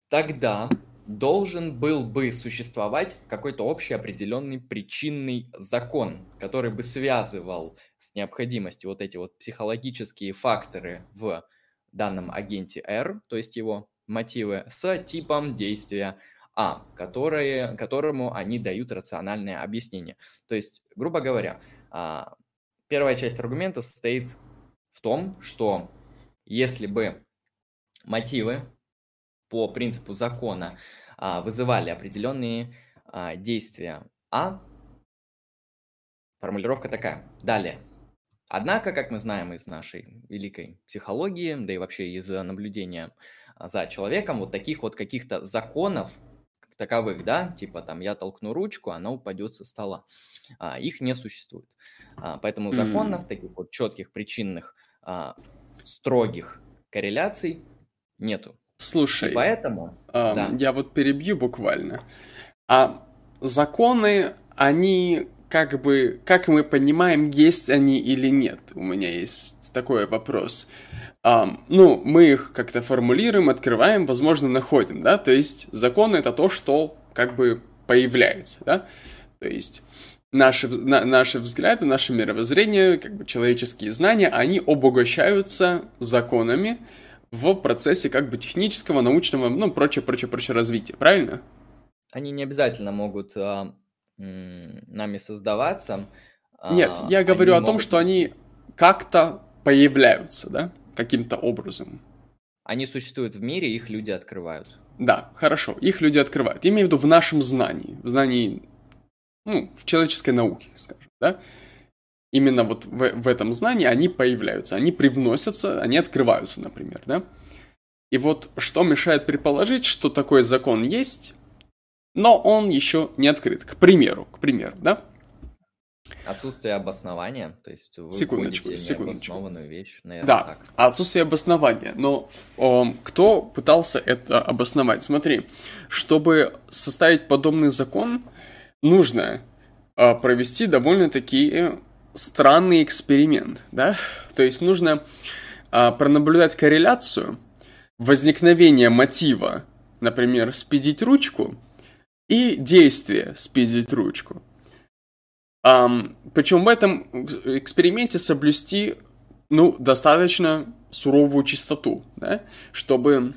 тогда должен был бы существовать какой-то общий определенный причинный закон, который бы связывал с необходимостью вот эти вот психологические факторы в данном агенте R, то есть его мотивы, с типом действия А, которые, которому они дают рациональное объяснение. То есть, грубо говоря, а, первая часть аргумента состоит в том, что если бы мотивы по принципу закона а, вызывали определенные а, действия А, формулировка такая. Далее. Однако, как мы знаем из нашей великой психологии, да и вообще из наблюдения за человеком, вот таких вот каких-то законов, как таковых, да, типа там я толкну ручку, она упадет со стола, а, их не существует. А, поэтому законов, таких вот четких причинных, а, строгих корреляций нету. Слушай, И поэтому, эм, да, я вот перебью буквально. А законы, они как бы, как мы понимаем, есть они или нет? У меня есть такой вопрос. Ам, ну, мы их как-то формулируем, открываем, возможно, находим, да? То есть законы это то, что как бы появляется, да? То есть наши, на, наши взгляды, наше мировоззрение, как бы человеческие знания, они обогащаются законами, в процессе как бы технического, научного, ну, прочее, прочее, прочее развития, правильно? они не обязательно могут а, нами создаваться. Нет, а, я говорю о том, могут что они как-то появляются, да, каким-то образом. Они существуют в мире, их люди открывают. Да, хорошо, их люди открывают. Я имею в виду в нашем знании, в знании, ну, в человеческой науке, скажем, да. Именно вот в, в этом знании они появляются, они привносятся, они открываются, например, да. И вот что мешает предположить, что такой закон есть, но он еще не открыт. К примеру, к примеру, да? Отсутствие обоснования, то есть вы Секундочку, секундочку. необоснованную вещь, наверное, Да, так. отсутствие обоснования. Но ом, кто пытался это обосновать? Смотри, чтобы составить подобный закон, нужно а, провести довольно-таки странный эксперимент, да? То есть нужно а, пронаблюдать корреляцию возникновения мотива, например, спиздить ручку, и действия спиздить ручку. Ам, причем в этом эксперименте соблюсти, ну, достаточно суровую чистоту, да, чтобы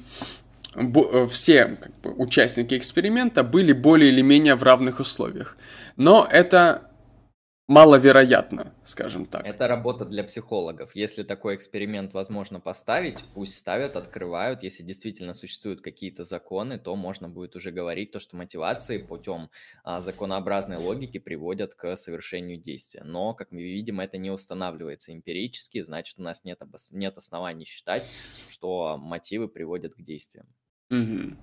э, все как бы, участники эксперимента были более или менее в равных условиях. Но это маловероятно, скажем так. Это работа для психологов. Если такой эксперимент возможно поставить, пусть ставят, открывают. Если действительно существуют какие-то законы, то можно будет уже говорить то, что мотивации путем а, законообразной логики приводят к совершению действия. Но, как мы видим, это не устанавливается эмпирически, значит, у нас нет, обос- нет оснований считать, что мотивы приводят к действиям. Мгм.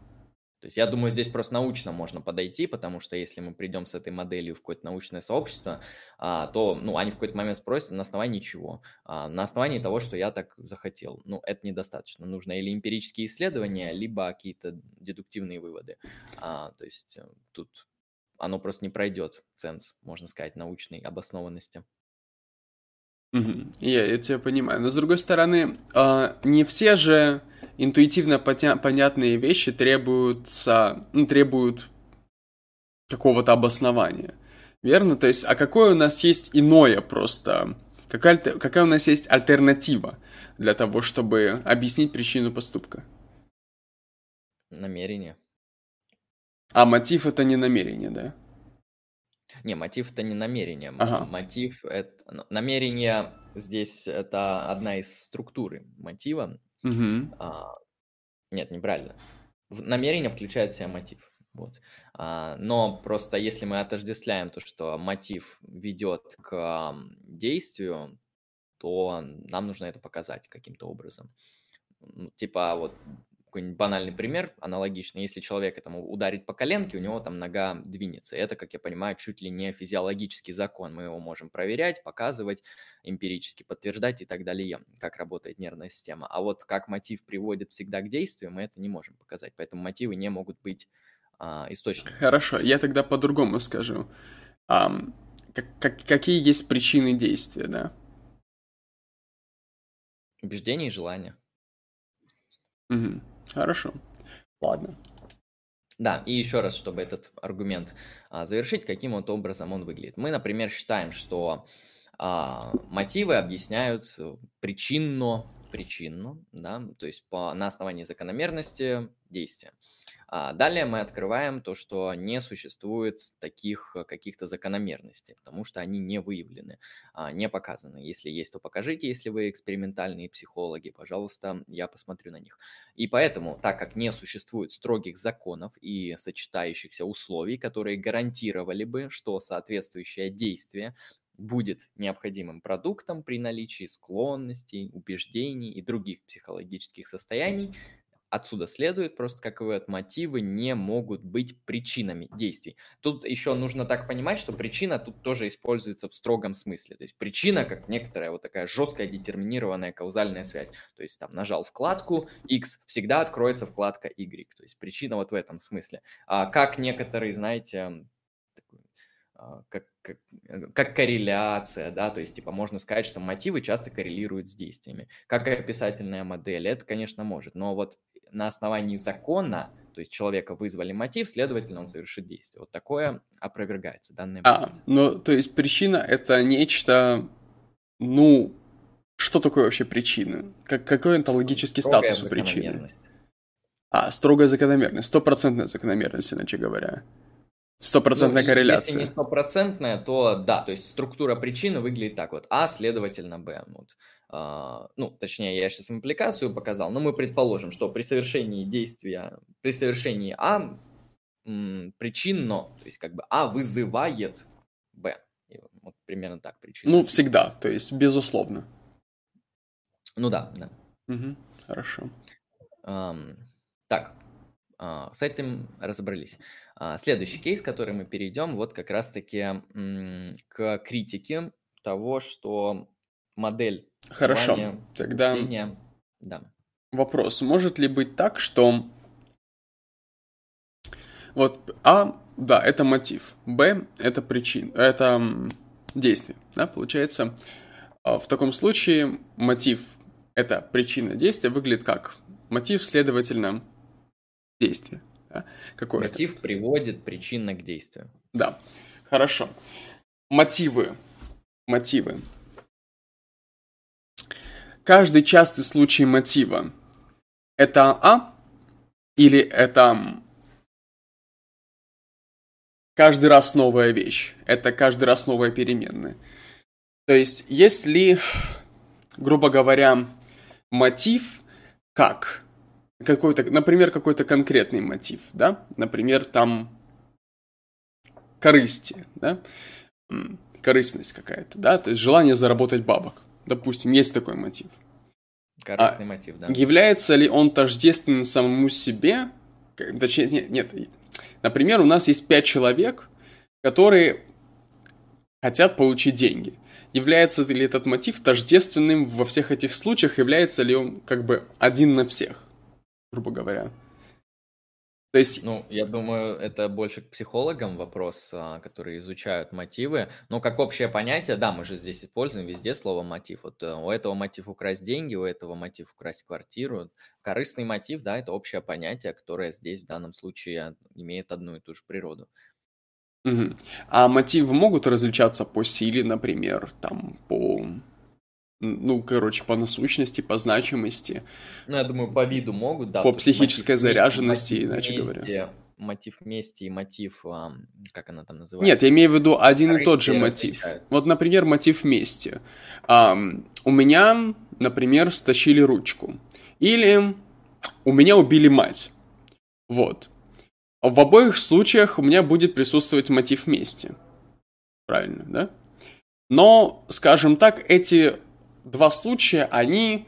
То есть я думаю, здесь просто научно можно подойти, потому что если мы придем с этой моделью в какое-то научное сообщество, а, то ну, они в какой-то момент спросят на основании чего? А, на основании того, что я так захотел. Ну, это недостаточно. Нужно или эмпирические исследования, либо какие-то дедуктивные выводы. А, то есть э, тут оно просто не пройдет ценз, можно сказать, научной обоснованности. Мгм. Я, я тебя понимаю. Но с другой стороны, не все же интуитивно понятные вещи требуются, ну, требуют какого-то обоснования. Верно? То есть, а какое у нас есть иное просто? Какая, какая у нас есть альтернатива для того, чтобы объяснить причину поступка? Намерение. А мотив это не намерение, да? Не, мотив это не намерение. Ага. Мотив это... ну, Намерение здесь это одна из структуры мотива. Мгм. А, нет, неправильно. Намерение включает в себя мотив. Вот. А, но просто если мы отождествляем то, что мотив ведет к действию, то нам нужно это показать каким-то образом. Ну, типа вот какой-нибудь банальный пример, аналогичный, если человек этому ударит по коленке, у него там нога двинется. Это, как я понимаю, чуть ли не физиологический закон. Мы его можем проверять, показывать, эмпирически подтверждать и так далее, как работает нервная система. А вот как мотив приводит всегда к действию, мы это не можем показать. Поэтому мотивы не могут быть а, источником. Хорошо, я тогда по-другому скажу. А, как, как, какие есть причины действия, да? Убеждения и желания. Угу. Хорошо. Ладно. Да, и еще раз, чтобы этот аргумент а, завершить, каким вот образом он выглядит. Мы, например, считаем, что а, мотивы объясняют причинно, причинно, да, то есть по, на основании закономерности действия. А далее мы открываем то, что не существует таких э, каких-то закономерностей, потому что они не выявлены, а, не показаны. Если есть, то покажите, если вы экспериментальные психологи, пожалуйста, я посмотрю на них. И поэтому, так как не существует строгих законов и сочетающихся условий, которые гарантировали бы, что соответствующее действие будет необходимым продуктом при наличии склонностей, убеждений и других психологических состояний, Отсюда следует просто, как вывод, мотивы не могут быть причинами действий. Тут еще нужно так понимать, что причина тут тоже используется в строгом смысле. То есть причина как некоторая вот такая жесткая детерминированная каузальная связь. То есть там нажал вкладку X, всегда откроется вкладка Y. То есть причина вот в этом смысле. А как некоторые, знаете, а, как, как, э, как корреляция, да, то есть, типа, можно сказать, что мотивы часто коррелируют с действиями. Как описательная модель, это, конечно, может, но вот на основании закона, то есть человека вызвали мотив, следовательно, он совершит действие. Вот такое опровергается, данная А, ну, то есть причина — это нечто, ну, что такое вообще причина? Как, какой онтологический Строгая статус у причины? А, строгая закономерность, стопроцентная закономерность, иначе говоря. Стопроцентная ну, корреляция. Если не стопроцентная, то да, то есть структура причины выглядит так вот. А, следовательно, Б. Вот. А, ну, точнее, я сейчас импликацию показал, но мы предположим, что при совершении действия, при совершении А причинно, то есть как бы А вызывает Б. И вот примерно так причина. Ну, всегда, то есть безусловно. Ну да, да. Угу, хорошо. Um, так, uh, с этим разобрались. А, следующий кейс, который мы перейдем, вот как раз-таки к критике того, что модель Хорошо, тогда да. вопрос. Может ли быть так, что вот А, да, это мотив, Б, это причина, это действие, да, получается. А в таком случае мотив – это причина действия, выглядит как мотив, следовательно, действие да, какое-то. Мотив приводит причинно к действию. Да, хорошо. Мотивы. Мотивы. Каждый частый случай мотива – это А или это каждый раз новая вещь? Это каждый раз новая переменная. То есть, если, грубо говоря, мотив как? Какой-то, например, какой-то конкретный мотив, да, например, там корысти, да, корыстность какая-то, да, то есть желание заработать бабок, допустим, есть такой мотив. Корыстный а мотив, да. Является ли он тождественным самому себе? Точнее, нет, нет. Например, у нас есть пять человек, которые хотят получить деньги. Является ли этот мотив тождественным во всех этих случаях? Является ли он как бы один на всех? грубо говоря. То есть... Ну, я думаю, это больше к психологам вопрос, а, которые изучают мотивы. Ну, как общее понятие, да, мы же здесь используем везде слово мотив. Вот э, у этого мотив украсть деньги, у этого мотив украсть квартиру. Корыстный мотив, да, это общее понятие, которое здесь в данном случае имеет одну и ту же природу. Угу. А мотивы могут различаться по силе, например, там, по ну, короче, по насущности, по значимости. Ну, я думаю, по виду могут, да. По психической мотив, заряженности, мотив иначе вместе, говоря. Мотив вместе и мотив, как она там называется? Нет, я имею в виду один и тот же мотив. Отличают. Вот, например, мотив вместе. у меня, например, стащили ручку. Или у меня убили мать. Вот. В обоих случаях у меня будет присутствовать мотив вместе. Правильно, да? Но, скажем так, эти два случая, они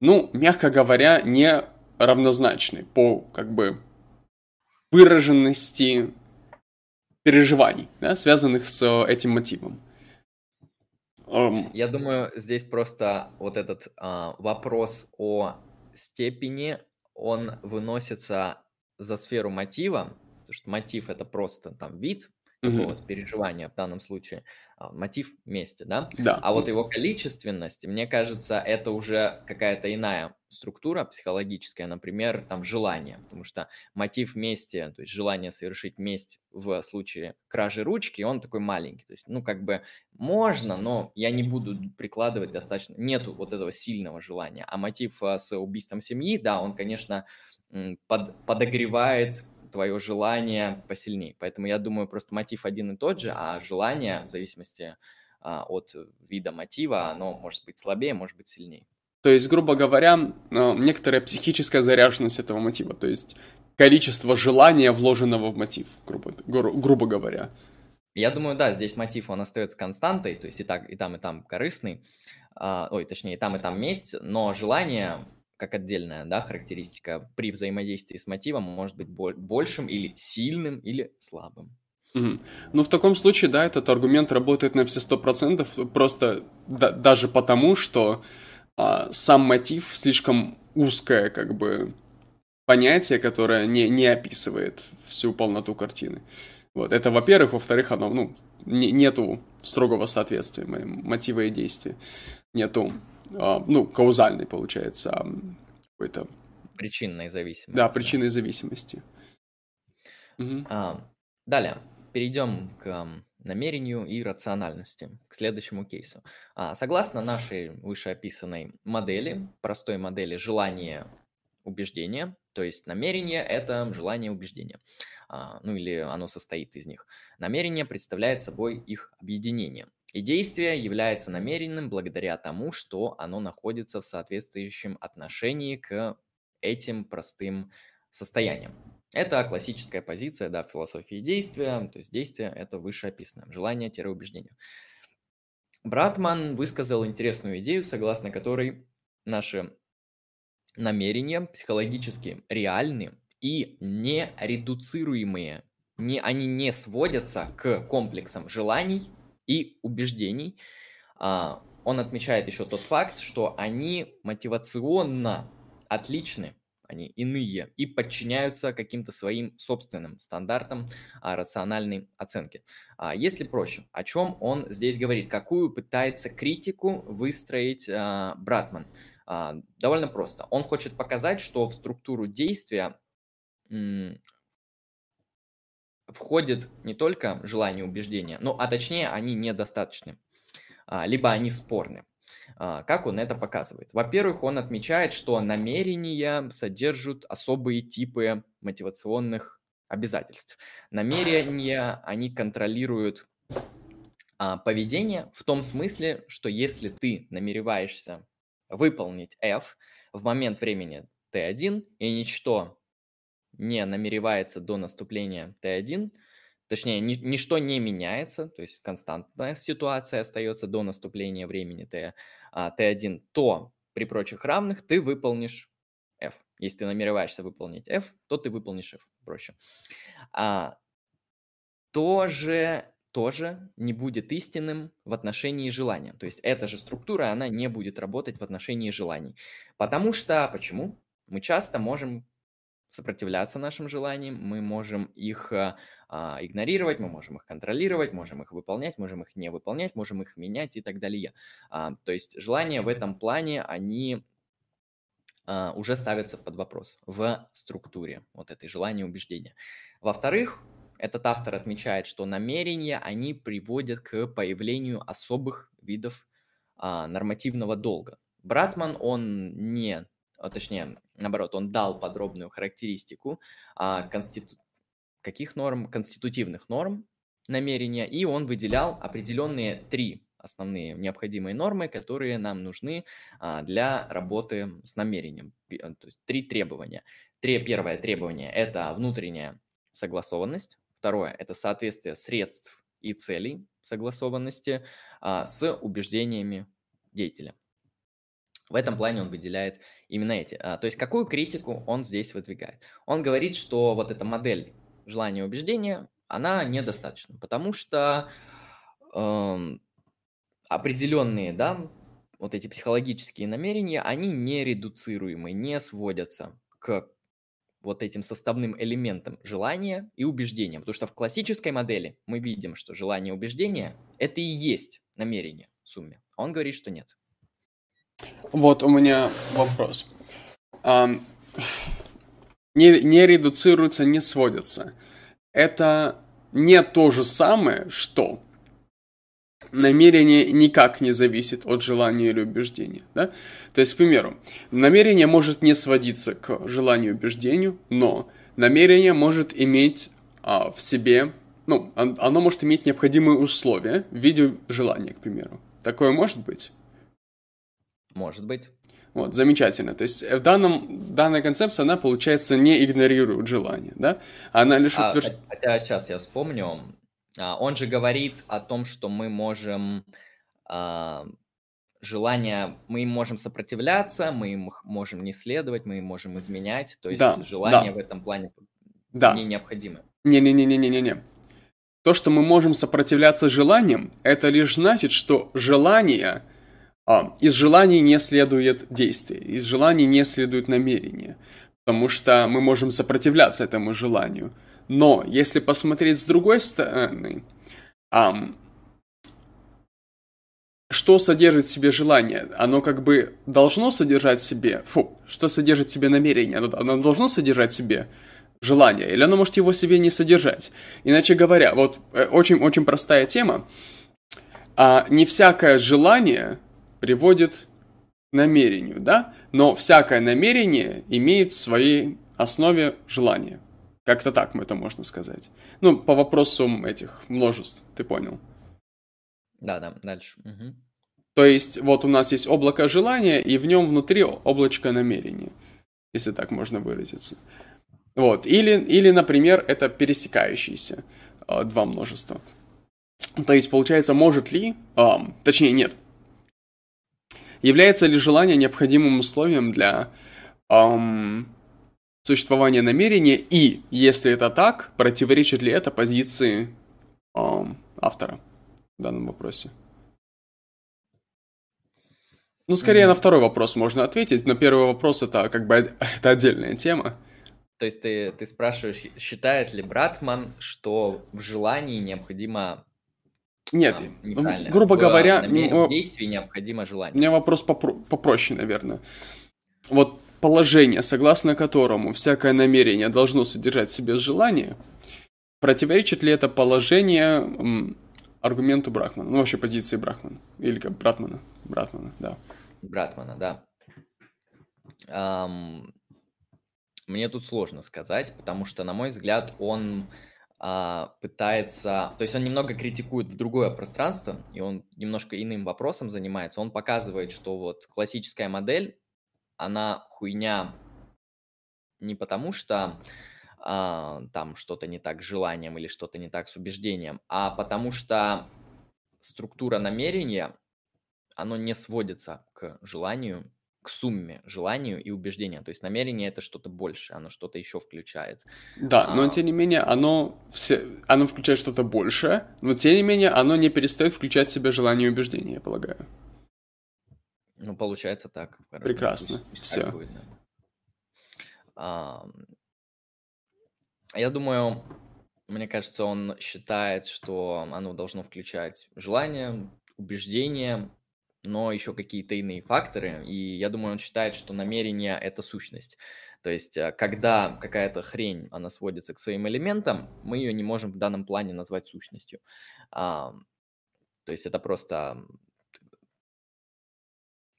ну, мягко говоря, не равнозначны по, как бы, выраженности переживаний, да, связанных с этим мотивом. Я думаю, здесь просто вот этот а, вопрос о степени, он выносится за сферу мотива, потому что мотив это просто там вид mm-hmm. переживания в данном случае, мотив вместе, да? Да. А вот его количественность, мне кажется, это уже какая-то иная структура психологическая, например, там желание, потому что мотив вместе, то есть желание совершить месть в случае кражи ручки, он такой маленький, то есть, ну, как бы можно, но я не буду прикладывать достаточно, нету вот этого сильного желания, а мотив а, с убийством семьи, да, он, конечно, под, подогревает твое желание посильнее. Поэтому я думаю, просто мотив один и тот же, а желание в зависимости а, от вида мотива, оно может быть слабее, может быть сильнее. То есть, грубо говоря, а, некоторая психическая заряженность этого мотива, то есть количество желания, вложенного в мотив, грубо, гру, грубо говоря. Я думаю, да, здесь мотив, он остается константой, то есть и, так, и там, и там корыстный, а, ой, точнее, и там, и там месть, но желание как отдельная да, характеристика при взаимодействии с мотивом может быть большим или сильным или слабым. Угу. Ну, в таком случае, да, этот аргумент работает на все сто процентов, просто да, даже потому, что а, сам мотив слишком узкое, как бы, понятие, которое не, не описывает всю полноту картины. Вот, это, во-первых, во-вторых, оно, ну, не, нету строгого соответствия мотива и действия. Нету ну, каузальной, получается, а, какой-то... Причинной зависимости. Да, причинной зависимости. Угу. А, далее, перейдем к намерению и рациональности, к следующему кейсу. А, согласно нашей вышеописанной модели, простой модели желания убеждения, то есть намерение – это желание убеждения, а, ну или оно состоит из них. Намерение представляет собой их объединение. И действие является намеренным благодаря тому, что оно находится в соответствующем отношении к этим простым состояниям. Это классическая позиция да, философии действия, то есть действие – это вышеописанное, желание-убеждение. Братман высказал интересную идею, согласно которой наши намерения психологически реальны и не редуцируемые, не, они не сводятся к комплексам желаний и убеждений. А, он отмечает еще тот факт, что они мотивационно отличны, они иные и подчиняются каким-то своим собственным стандартам а, рациональной оценки. А, если проще, о чем он здесь говорит, какую пытается критику выстроить Братман? Довольно просто. Он хочет показать, что в структуру действия входит не только желание убеждения, но, а точнее, они недостаточны, а, либо они спорны. А, как он это показывает? Во-первых, он отмечает, что намерения содержат особые типы мотивационных обязательств. Намерения, они контролируют а, поведение в том смысле, что если ты намереваешься выполнить F в момент времени T1, и ничто не намеревается до наступления Т1, точнее, ни, ничто не меняется, то есть константная ситуация остается до наступления времени Т, а, Т1, то при прочих равных ты выполнишь F. Если ты намереваешься выполнить F, то ты выполнишь F, проще. А, тоже, тоже не будет истинным в отношении желания. То есть эта же структура, она не будет работать в отношении желаний. Потому что, почему? Мы часто можем сопротивляться нашим желаниям, мы можем их а, а, игнорировать, мы можем их контролировать, можем их выполнять, можем их не выполнять, можем их менять и так далее. А, то есть желания в этом плане, они а, уже ставятся под вопрос в структуре вот этой желания убеждения. Во-вторых, этот автор отмечает, что намерения, они приводят к появлению особых видов а, нормативного долга. Братман, он не а, точнее, наоборот, он дал подробную характеристику а, конститу... каких норм? Конститутивных норм намерения, и он выделял определенные три основные необходимые нормы, которые нам нужны а, для работы с намерением. То есть три требования. Три, первое требование – это внутренняя согласованность. Второе – это соответствие средств и целей согласованности а, с убеждениями деятеля. В этом плане он выделяет именно эти. А, то есть какую критику он здесь выдвигает? Он говорит, что вот эта модель желания и убеждения, она недостаточна, потому что э, определенные, да, вот эти психологические намерения, они не редуцируемы, не сводятся к вот этим составным элементам желания и убеждения. Потому что в классической модели мы видим, что желание и убеждение – это и есть намерение в сумме. А он говорит, что нет. Вот у меня вопрос. Um, не, не редуцируются, не сводятся. Это не то же самое, что намерение никак не зависит от желания или убеждения. Да? То есть, к примеру, намерение может не сводиться к желанию и убеждению, но намерение может иметь а, в себе, ну, оно может иметь необходимые условия в виде желания, к примеру. Такое может быть? Может быть. Вот, замечательно. То есть в данном, данная концепция, она, получается, не игнорирует желание, да? Она лишь а, утверждает... Хотя сейчас я вспомню, а, он же говорит о том, что мы можем а, желание, мы им можем сопротивляться, мы им можем не следовать, мы им можем изменять. То есть да, желание да. в этом плане да. не необходимо. Не-не-не-не-не-не. То, что мы можем сопротивляться желаниям, это лишь значит, что желание, а, из желаний не следует действие, из желаний не следует намерение, потому что мы можем сопротивляться этому желанию. Но если посмотреть с другой стороны, что содержит в себе желание? Оно как бы должно содержать в себе... Фу, что содержит в себе намерение? Оно, должно содержать в себе желание, или оно может его себе не содержать? Иначе говоря, вот очень-очень э, простая тема. А не всякое желание приводит к намерению, да? Но всякое намерение имеет в своей основе желание. Как-то так мы это можно сказать. Ну, по вопросу этих множеств, ты понял. Да, да, дальше. Угу. То есть, вот у нас есть облако желания, и в нем внутри облачко намерения, если так можно выразиться. Вот. Или, или например, это пересекающиеся э, два множества. То есть, получается, может ли, э, точнее, нет, является ли желание необходимым условием для эм, существования намерения, и, если это так, противоречит ли это позиции эм, автора в данном вопросе? Ну, скорее mm-hmm. на второй вопрос можно ответить. На первый вопрос это как бы <laughs> это отдельная тема. То есть ты, ты спрашиваешь, считает ли Братман, что в желании необходимо нет, а, грубо в, говоря, в, в действии необходимо желание. У меня вопрос попро- попроще, наверное. Вот положение, согласно которому всякое намерение должно содержать в себе желание, противоречит ли это положение аргументу Брахмана, ну вообще позиции Брахмана, или как Братмана, Братмана, да. Братмана, да. Um, мне тут сложно сказать, потому что, на мой взгляд, он пытается, то есть он немного критикует в другое пространство, и он немножко иным вопросом занимается. Он показывает, что вот классическая модель, она хуйня не потому, что а, там что-то не так с желанием или что-то не так с убеждением, а потому что структура намерения, оно не сводится к желанию, к сумме желанию и убеждению. То есть намерение это что-то больше, оно что-то еще включает. Да, но а... тем не менее оно, все, оно включает что-то большее, но тем не менее оно не перестает включать в себя желание и убеждение, я полагаю. Ну, получается так. Прекрасно. Пусть, пусть Все. Будет, да. а, я думаю, мне кажется, он считает, что оно должно включать желание, убеждение, но еще какие-то иные факторы. И я думаю, он считает, что намерение – это сущность. То есть, э, когда какая-то хрень, она сводится к своим элементам, мы ее не можем в данном плане назвать сущностью. А, то есть, это просто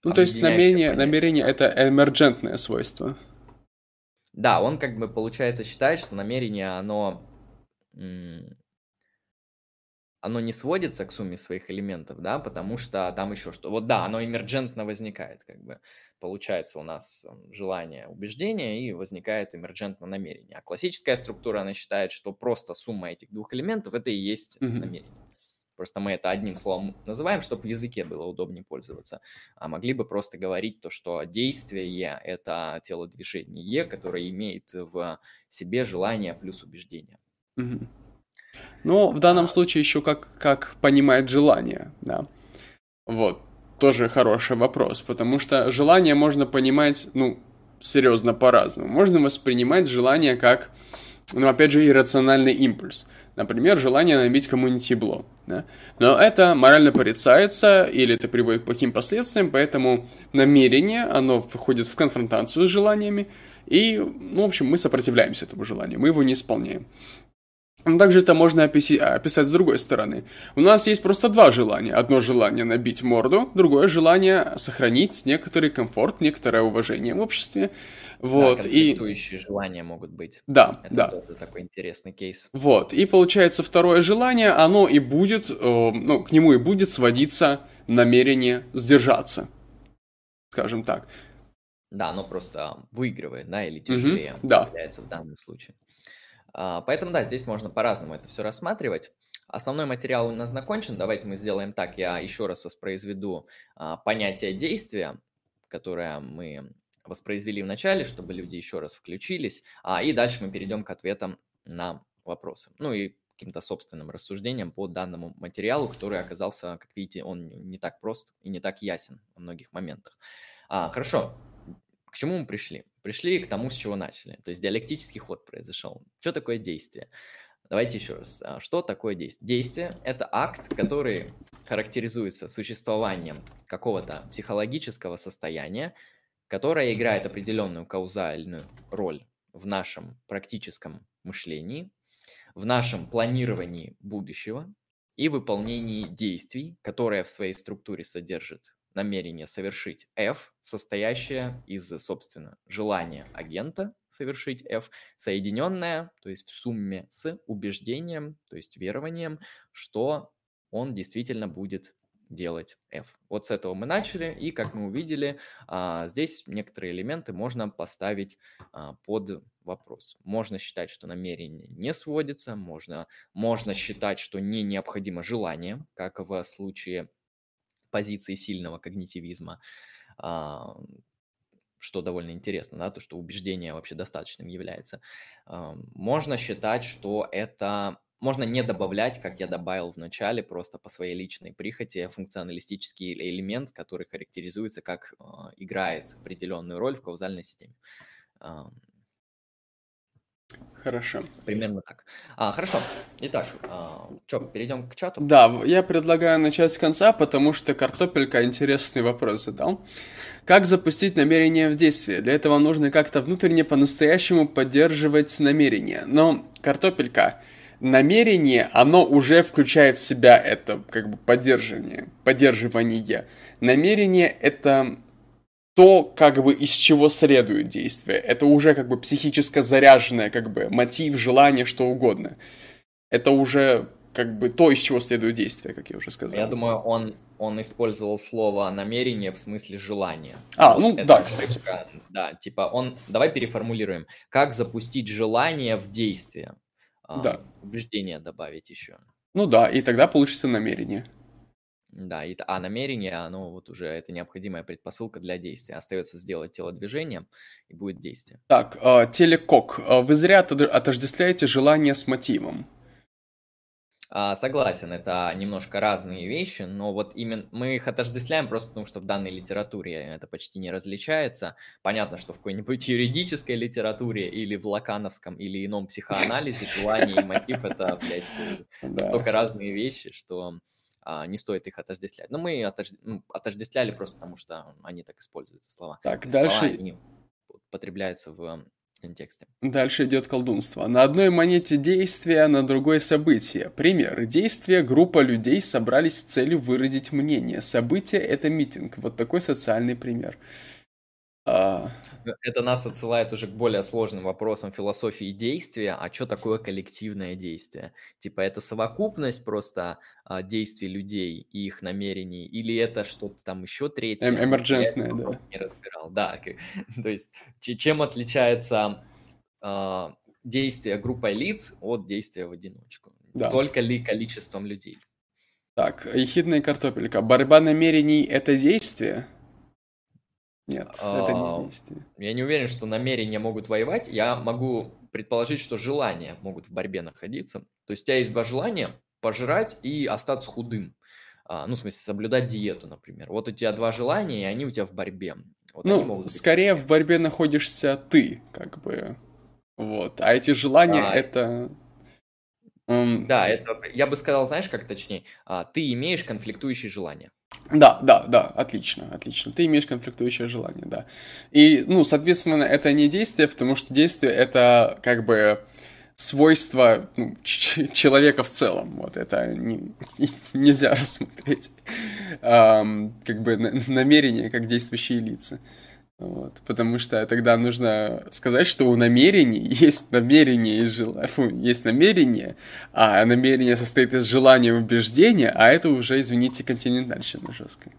ну, то есть намерение, намерение – это эмерджентное свойство. Да, он как бы, получается, считает, что намерение, оно, оно не сводится к сумме своих элементов, да, потому что там еще что. Вот да, оно эмерджентно возникает, как бы. Получается у нас желание, убеждение, и возникает эмерджентно намерение. А классическая структура, она считает, что просто сумма этих двух элементов – это и есть mm-hmm. намерение. Просто мы это одним словом называем, чтобы в языке было удобнее пользоваться. А могли бы просто говорить то, что действие – это телодвижение, которое имеет в себе желание плюс убеждение. Угу. Ну, в данном случае еще как, как понимает желание, да. Вот, тоже хороший вопрос, потому что желание можно понимать, ну, серьезно по-разному. Можно воспринимать желание как, ну, опять же, иррациональный импульс. Например, желание набить кому-нибудь ебло. Да? Но это морально порицается, или это приводит к плохим последствиям, поэтому намерение, оно входит в конфронтацию с желаниями, и, ну, в общем, мы сопротивляемся этому желанию, мы его не исполняем. Но также это можно описать, описать с другой стороны. У нас есть просто два желания. Одно желание набить морду, другое желание сохранить некоторый комфорт, некоторое уважение в обществе. Вот, да, и желания могут быть. Да, это да. Это такой интересный кейс. Вот, и получается второе желание, оно и будет, э, ну, к нему и будет сводиться намерение сдержаться, скажем так. Да, оно просто выигрывает, да, или тяжелее угу, да. в данном случае. А, поэтому, да, здесь можно по-разному это все рассматривать. Основной материал у нас закончен. Давайте мы сделаем так. Я еще раз воспроизведу а, понятие действия, которое мы воспроизвели в начале, чтобы люди еще раз включились. А, и дальше мы перейдем к ответам на вопросы. Ну и каким-то собственным рассуждением по данному материалу, который оказался, как видите, он не так прост и не так ясен во многих моментах. А, хорошо, к чему мы пришли? Пришли к тому, с чего начали. То есть диалектический ход произошел. Что такое действие? Давайте еще раз. А, что такое действие? Действие – это акт, который характеризуется существованием какого-то психологического состояния, которое играет определенную каузальную роль в нашем практическом мышлении, в нашем планировании будущего и выполнении действий, которые в своей структуре содержит намерение совершить F, состоящее из, собственно, желания агента совершить F, соединенное, то есть в сумме с убеждением, то есть верованием, что он действительно будет делать F. Вот с этого мы начали, и как мы увидели, а, здесь некоторые элементы можно поставить а, под вопрос. Можно считать, что намерение не сводится, можно, можно считать, что не необходимо желание, как в случае позиции сильного когнитивизма, а, что довольно интересно, да, то, что убеждение вообще достаточным является. А, можно считать, что это можно не добавлять, как я добавил в начале, просто по своей личной прихоти, функционалистический элемент, который характеризуется как э, играет определенную роль в каузальной системе. Хорошо. Примерно так. А, хорошо. Итак, а, что, перейдем к чату? Да, я предлагаю начать с конца, потому что картопелька интересный вопрос задал. Как запустить намерение в действие? Для этого нужно как-то внутренне по-настоящему поддерживать намерение. Но картопелька, намерение, оно уже включает в себя это как бы поддерживание, поддерживание. Намерение это то, как бы из чего следует действие. Это уже как бы психически заряженное, как бы мотив, желание, что угодно. Это уже как бы то, из чего следует действие, как я уже сказал. Я думаю, он, он использовал слово намерение в смысле желания. А, вот ну да, кстати. Да, типа он, давай переформулируем. Как запустить желание в действие? А, да. Убеждение добавить еще. Ну да, и тогда получится намерение. Да, и, а намерение, оно вот уже это необходимая предпосылка для действия. Остается сделать телодвижение, и будет действие. Так, э, телекок. А, вы зря отождествляете желание с мотивом. А, согласен, это немножко разные вещи, но вот именно мы их отождествляем просто потому, что в данной литературе это почти не различается. Понятно, что в какой-нибудь юридической литературе или в лакановском или ином психоанализе желание и мотив это, блядь, <laughs> настолько разные вещи, что не стоит их отождествлять. Но мы отож... ну, отождествляли просто потому, что они так используются, слова. Так, Эти дальше... Слова, они потребляются в контексте. Дальше идет колдунство. На одной монете действия, на другой событие. Пример. Действие группа людей собрались с целью выразить мнение. Событие – это митинг. Вот такой социальный пример. А... Это нас отсылает уже к более сложным вопросам философии действия. А что такое коллективное действие? Типа это совокупность просто а, действий людей и их намерений? Или это что-то там еще третье? Эм эмерджентное, да. Не разбирал. Да, <laughs> то есть чем отличается а, действие группой лиц от действия в одиночку? Да. Только ли количеством людей? Так, ехидная картопелька. Борьба намерений – это действие? Нет, это не А, действие. Я не уверен, что намерения могут воевать. Я могу предположить, что желания могут в борьбе находиться. То есть у тебя есть два желания– пожрать и остаться худым. А, Ну, в смысле, соблюдать диету, например. Вот у тебя два желания, и они у тебя в борьбе. Вот Ну, скорее в борьбе находишься ты, как бы. Вот. А эти желания А, это... м, Да, это, я бы сказал, знаешь, как точнее, а, ты имеешь конфликтующие желания. Да, да, да, отлично, отлично. Ты имеешь конфликтующее желание, да. И, ну, соответственно, это не действие, потому что действие это как бы свойство ну, человека в целом. Вот это не- <laughs> нельзя <laughs> рассмотреть ам, как бы на- намерение как действующие лица. Вот, потому что тогда нужно сказать, что у намерений <laughs> есть намерение и желание, фу, есть намерение, а намерение состоит из желания и убеждения, а это уже, извините, континентальщина жесткая.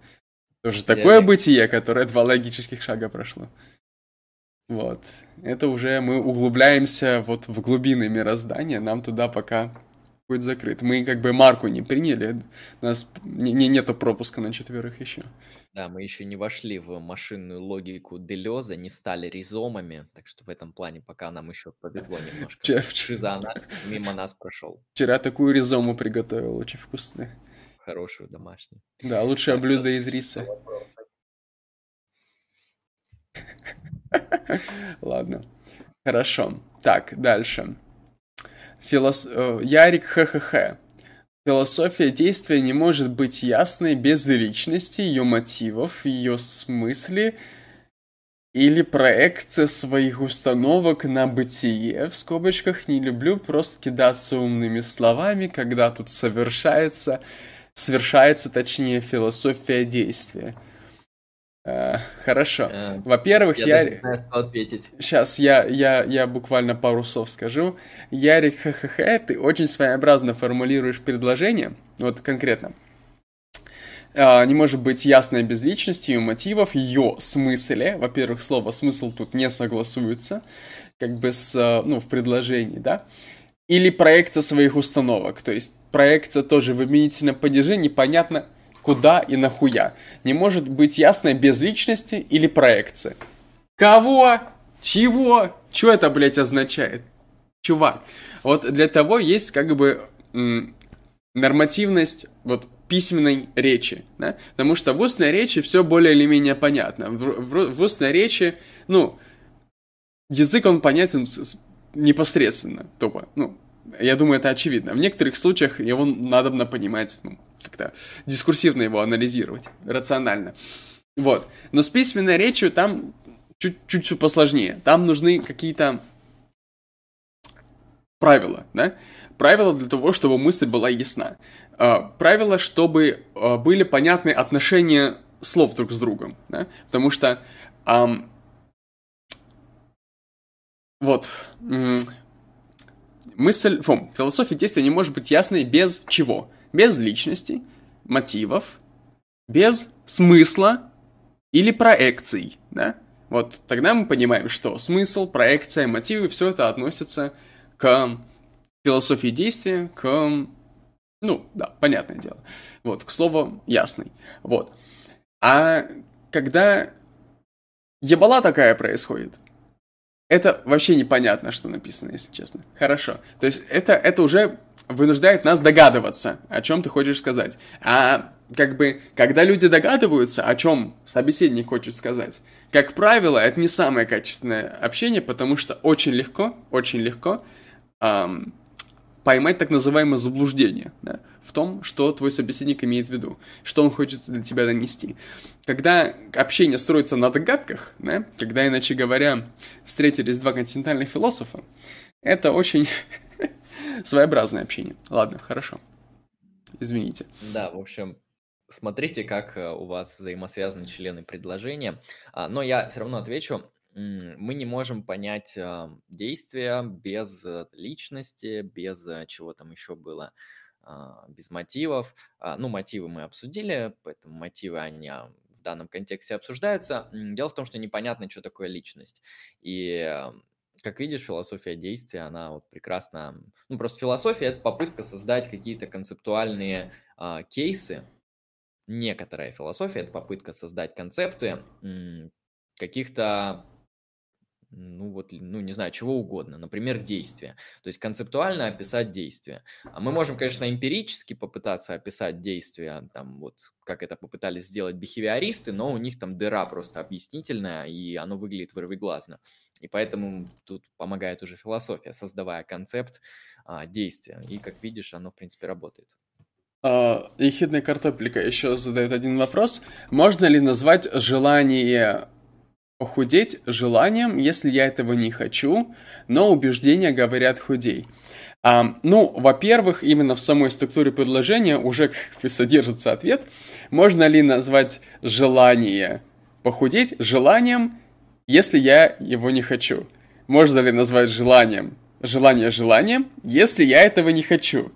Тоже такое Диалект. бытие, которое два логических шага прошло. Вот. Это уже мы углубляемся вот в глубины мироздания, нам туда пока будет закрыт. Мы как бы марку не приняли, у нас не, не- нету пропуска на четверых еще. Да, мы еще не вошли в машинную логику Делеза, не стали ризомами, так что в этом плане пока нам еще повезло немножко. Вчера, вчера- мимо нас прошел. вчера такую ризому приготовил, очень вкусную. Хорошую домашнюю. Да, лучшее Так, блюдо из риса. <laughs> Ладно. Хорошо. Так, дальше. Филос... э, Ярик ХХХ. Философия действия не может быть ясной без личности, ее мотивов, ее смысле или проекция своих установок на бытие. В скобочках не люблю просто кидаться умными словами, когда тут совершается, совершается, точнее, философия действия. Хорошо. Э, Во-первых, Я я... даже не знаю, что ответить. Сейчас я, я, я буквально пару слов скажу. Ярик ХХХ, ты очень своеобразно формулируешь предложение, вот конкретно. А, не может быть ясной без личности, ее мотивов, ее смысле. Во-первых, слово смысл тут не согласуется, как бы с, а, ну, в предложении, да. Или проекция своих установок, то есть проекция тоже в обвинительном падеже непонятно куда и нахуя. Не может быть ясной без личности или проекции. Кого? Чего? Что это, блядь, означает? Чувак, вот для того есть как бы нормативность вот письменной речи, да? Потому что в устной речи все более или менее понятно. В, в- в устной речи, ну, язык он понятен непосредственно, тупо. Ну, я думаю, это очевидно. В некоторых случаях его надо понимать, ну, как-то дискурсивно его анализировать, рационально. Вот. Но с письменной речью там чуть-чуть все посложнее. Там нужны какие-то правила, да? Правила для того, чтобы мысль была ясна. А, Правила, чтобы а, были понятны отношения слов друг с другом, да? Потому что ам, вот мысль, фу, философия действия не может быть ясной без чего? Без личности, мотивов, без смысла или проекций, да? Вот тогда мы понимаем, что смысл, проекция, мотивы, все это относится к философии действия, к... Ну, да, понятное дело. Вот, к слову, ясный. Вот. А когда ебала такая происходит, это вообще непонятно, что написано, если честно. Хорошо. То есть это, это уже вынуждает нас догадываться, о чем ты хочешь сказать. А как бы, когда люди догадываются, о чем собеседник хочет сказать, как правило, это не самое качественное общение, потому что очень легко, очень легко ам, поймать так называемое заблуждение да, в том, что твой собеседник имеет в виду, что он хочет для тебя донести. Когда общение строится на догадках, да, когда, иначе говоря, встретились два континентальных философа, это очень <laughs> своеобразное общение. Ладно, хорошо. Извините. Да, в общем, смотрите, как э, у вас взаимосвязаны члены предложения. А, Но я все равно отвечу. Мы не можем понять а, действия без э, личности, без э, чего там еще было, без мотивов. А, Ну, мотивы мы обсудили, поэтому мотивы, они а, в данном контексте обсуждаются. Дело в том, что непонятно, что такое личность. И как видишь, философия действия, она вот прекрасно... Ну, просто философия – это попытка создать какие-то концептуальные а, кейсы. Некоторая философия – это попытка создать концепты каких-то ну вот, ну не знаю, чего угодно, например, действия. То есть концептуально описать действия. А мы можем, конечно, эмпирически попытаться описать действия, там вот, как это попытались сделать бихевиористы, но у них там дыра просто объяснительная, и оно выглядит вырвиглазно. И поэтому тут помогает уже философия, создавая концепт а, действия. И, как видишь, оно, в принципе, работает. Uh, ехидная картоплика еще задает один вопрос. Можно ли назвать желание похудеть желанием, если я этого не хочу, но убеждения говорят худей. А, ну, во-первых, именно в самой структуре предложения уже содержится ответ. Можно ли назвать желание похудеть желанием, если я его не хочу? Можно ли назвать желанием желание желанием, если я этого не хочу?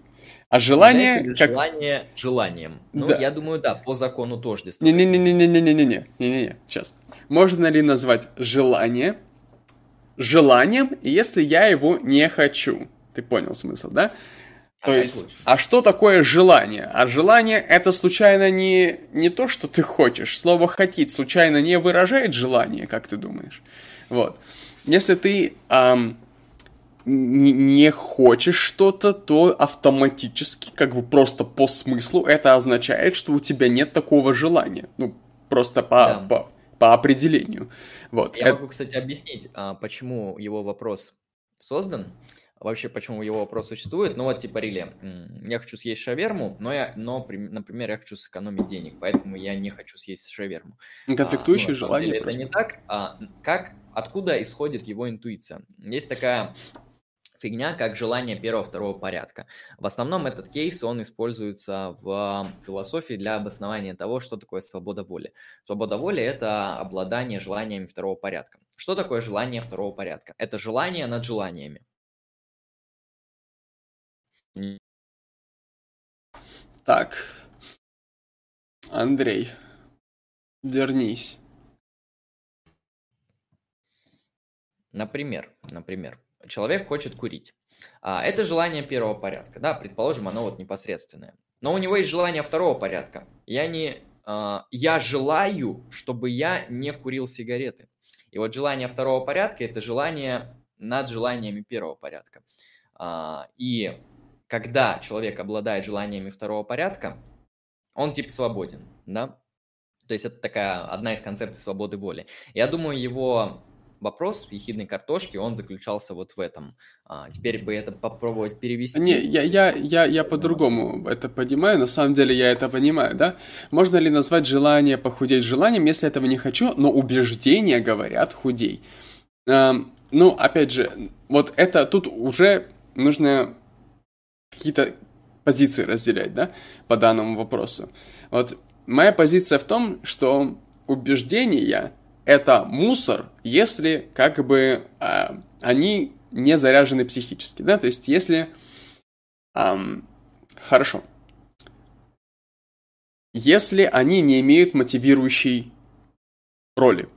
А желание... как... Желание желанием. Ну, да. я думаю, да, по закону тоже. Не-не-не-не-не-не-не-не. Не-не-не, сейчас. Можно ли назвать желание желанием, если я его не хочу? Ты понял смысл, да? А то есть, лучше. а что такое желание? А желание это случайно не, не то, что ты хочешь. Слово «хотеть» случайно не выражает желание, как ты думаешь? Вот. Если ты эм, не хочешь что-то, то автоматически, как бы просто по смыслу, это означает, что у тебя нет такого желания. Ну, просто по, да. по, по определению. Вот. Я это... могу, кстати, объяснить, а, почему его вопрос создан, вообще почему его вопрос существует. Ну вот, типа, Риле, я хочу съесть шаверму, но, я, но, например, я хочу сэкономить денег, поэтому я не хочу съесть шаверму. Конфликтующие а, ну, желания деле, Это не так. А, как, откуда исходит его интуиция? Есть такая фигня, как желание первого-второго порядка. В основном этот кейс, он используется в философии для обоснования того, что такое свобода воли. Свобода воли – это обладание желаниями второго порядка. Что такое желание второго порядка? Это желание над желаниями. Так, Андрей, вернись. Например, например, человек хочет курить. А, это желание первого порядка, да, предположим, оно вот непосредственное. Но у него есть желание второго порядка. Я не, а, я желаю, чтобы я не курил сигареты. И вот желание второго порядка – это желание над желаниями первого порядка. А, и когда человек обладает желаниями второго порядка, он типа свободен, да? То есть это такая одна из концепций свободы воли. Я думаю, его вопрос ехидной картошки, он заключался вот в этом. А, теперь бы это попробовать перевести. Не, я, я, я, я по-другому это понимаю, на самом деле я это понимаю, да? Можно ли назвать желание похудеть желанием, если этого не хочу, но убеждения говорят худей? Эм, ну, опять же, вот это тут уже нужно какие-то позиции разделять, да, по данному вопросу. Вот моя позиция в том, что убеждения это мусор, если как бы э, они не заряжены психически, да, то есть если... Эм, хорошо. Если они не имеют мотивирующей роли.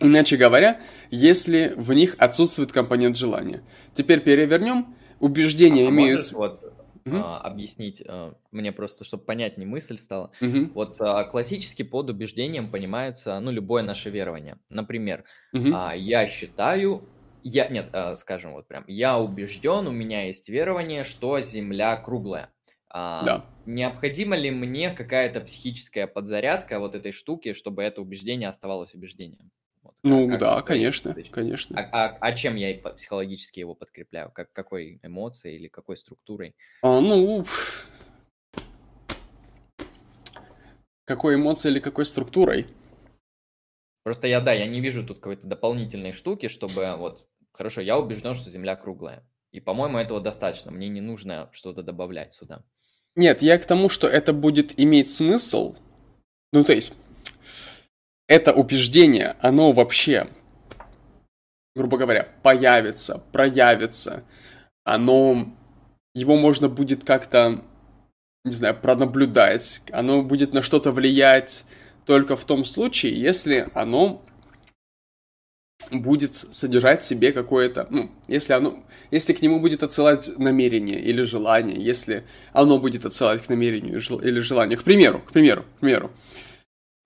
Иначе говоря, если в них отсутствует компонент желания. Теперь перевернем. Убеждения а имеют... Вот угу. а, объяснить, а, мне просто, чтобы понять, не мысль стала. Угу. Вот а, классически под убеждением понимается, ну, любое наше верование. Например, угу. а, я считаю, я, нет, а, скажем вот прям, я убежден, у меня есть верование, что Земля круглая. А, да. Необходима ли мне какая-то психическая подзарядка вот этой штуки, чтобы это убеждение оставалось убеждением? Ну как да, конечно, конечно. А, а, а чем я психологически его подкрепляю? Как, какой эмоцией или какой структурой? А, ну, какой эмоцией или какой структурой? Просто я, да, я не вижу тут какой-то дополнительной штуки, чтобы вот, хорошо, я убежден, что Земля круглая. И, по-моему, этого достаточно. Мне не нужно что-то добавлять сюда. Нет, я к тому, что это будет иметь смысл. Ну, то есть, это убеждение, оно вообще, грубо говоря, появится, проявится, оно, его можно будет как-то, не знаю, пронаблюдать, оно будет на что-то влиять только в том случае, если оно будет содержать в себе какое-то, ну, если оно, если к нему будет отсылать намерение или желание, если оно будет отсылать к намерению или желанию, к примеру, к примеру, к примеру,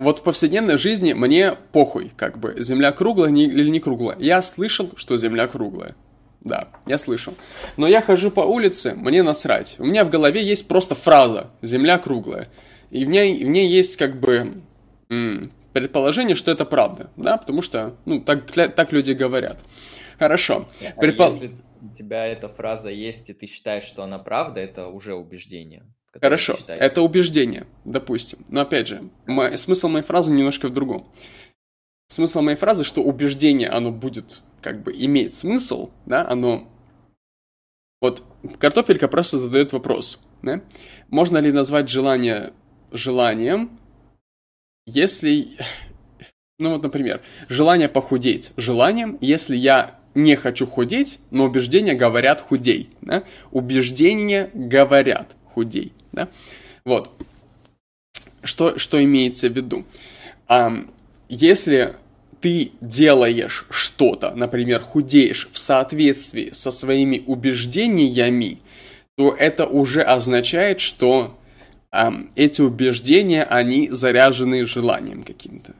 вот в повседневной жизни мне похуй, как бы, земля круглая или не круглая. Я слышал, что земля круглая. Да, я слышал. Но я хожу по улице, мне насрать. У меня в голове есть просто фраза «земля круглая». И в ней, в ней есть как бы предположение, что это правда, да, потому что, ну, так, так люди говорят. Хорошо. А Предпол... если у тебя эта фраза есть, и ты считаешь, что она правда, это уже убеждение. Хорошо, это убеждение, допустим. Но опять же, мой, смысл моей фразы немножко в другом. Смысл моей фразы, что убеждение, оно будет как бы иметь смысл, да, оно... Вот картофелька просто задает вопрос, да? Можно ли назвать желание желанием, если... Ну вот, например, желание похудеть желанием, если я не хочу худеть, но убеждения говорят худей, да? Убеждения говорят худей, да? Вот. Что, что имеется в виду? А, если ты делаешь что-то, например, худеешь в соответствии со своими убеждениями, то это уже означает, что эм, эти убеждения, они заряжены желанием каким-то.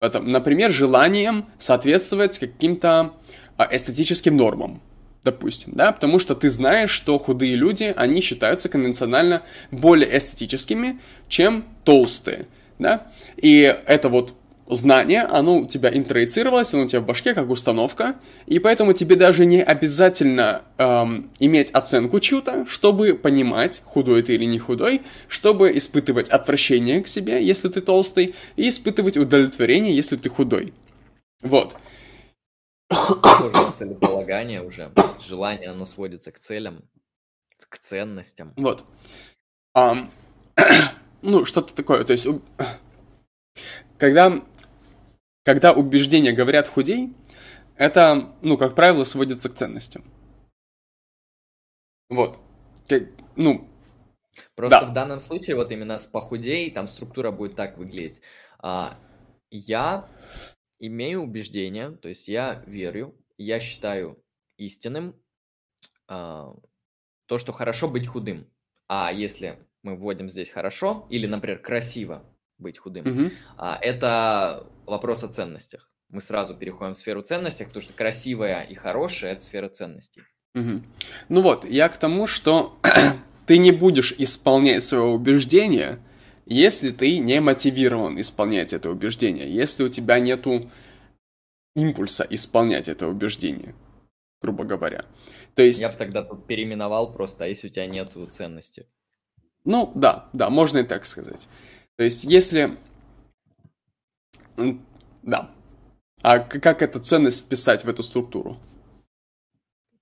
Например, желанием соответствовать каким-то э, эстетическим нормам, допустим, да, потому что ты знаешь, что худые люди, они считаются конвенционально более эстетическими, чем толстые, да, и это вот знание, оно у тебя интроицировалось, оно у тебя в башке как установка, и поэтому тебе даже не обязательно эм, иметь оценку чью-то, чтобы понимать, худой ты или не худой, чтобы испытывать отвращение к себе, если ты толстый, и испытывать удовлетворение, если ты худой. Вот. Целеполагание уже, желание, оно сводится к целям, к ценностям. Вот. Um, <clears throat> ну, что-то такое, то есть когда когда убеждения говорят худей, это, ну, как правило, сводится к ценностям. Вот. Ну, Просто да. в данном случае, вот именно с похудей, там структура будет так выглядеть. А, я имею убеждение, то есть я верю, я считаю истинным а, то, что хорошо быть худым. А если мы вводим здесь хорошо или, например, красиво быть худым, угу. а, это вопрос о ценностях. Мы сразу переходим в сферу ценностей, потому что красивая и хорошая – это сфера ценностей. Угу. Ну вот, я к тому, что <clears throat> ты не будешь исполнять свое убеждение, если ты не мотивирован исполнять это убеждение, если у тебя нету импульса исполнять это убеждение, грубо говоря. То есть... Я бы тогда тут переименовал просто, а если у тебя нету ценности? Ну, да, да, можно и так сказать. То есть, если да. А как эту ценность вписать в эту структуру?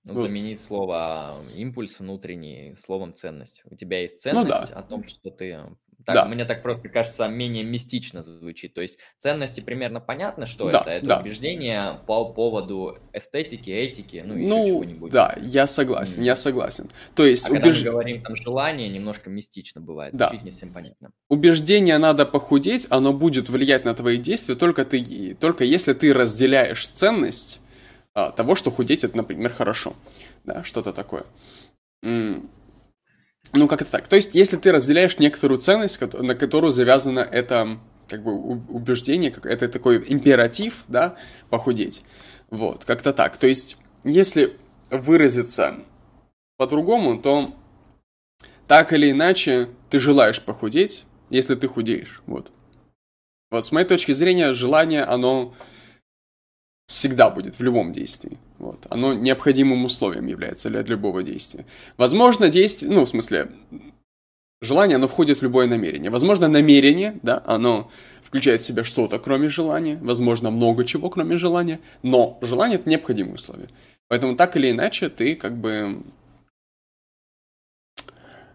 Ну, заменить слово импульс внутренний словом ценность. У тебя есть ценность ну, да. о том, что ты так, да. Мне так просто кажется, менее мистично звучит. То есть ценности примерно понятно, что да, это. Это да. убеждение по поводу эстетики, этики, ну еще ну, чего-нибудь. Да, я согласен, mm. я согласен. То есть а убеж... когда мы говорим там желание, немножко мистично бывает, да. звучит не всем понятно. Убеждение надо похудеть, оно будет влиять на твои действия только ты, только если ты разделяешь ценность а, того, что худеть это, например, хорошо, да, что-то такое. Ну, как это так? То есть, если ты разделяешь некоторую ценность, на которую завязано это как бы убеждение, это такой императив, да, похудеть. Вот, как-то так. То есть, если выразиться по-другому, то так или иначе ты желаешь похудеть, если ты худеешь. Вот. Вот с моей точки зрения, желание, оно всегда будет в любом действии. Вот. Оно необходимым условием является для любого действия. Возможно, действие, ну, в смысле, желание, оно входит в любое намерение. Возможно, намерение, да, оно включает в себя что-то, кроме желания. Возможно, много чего, кроме желания. Но желание – это необходимое условие. Поэтому так или иначе ты как бы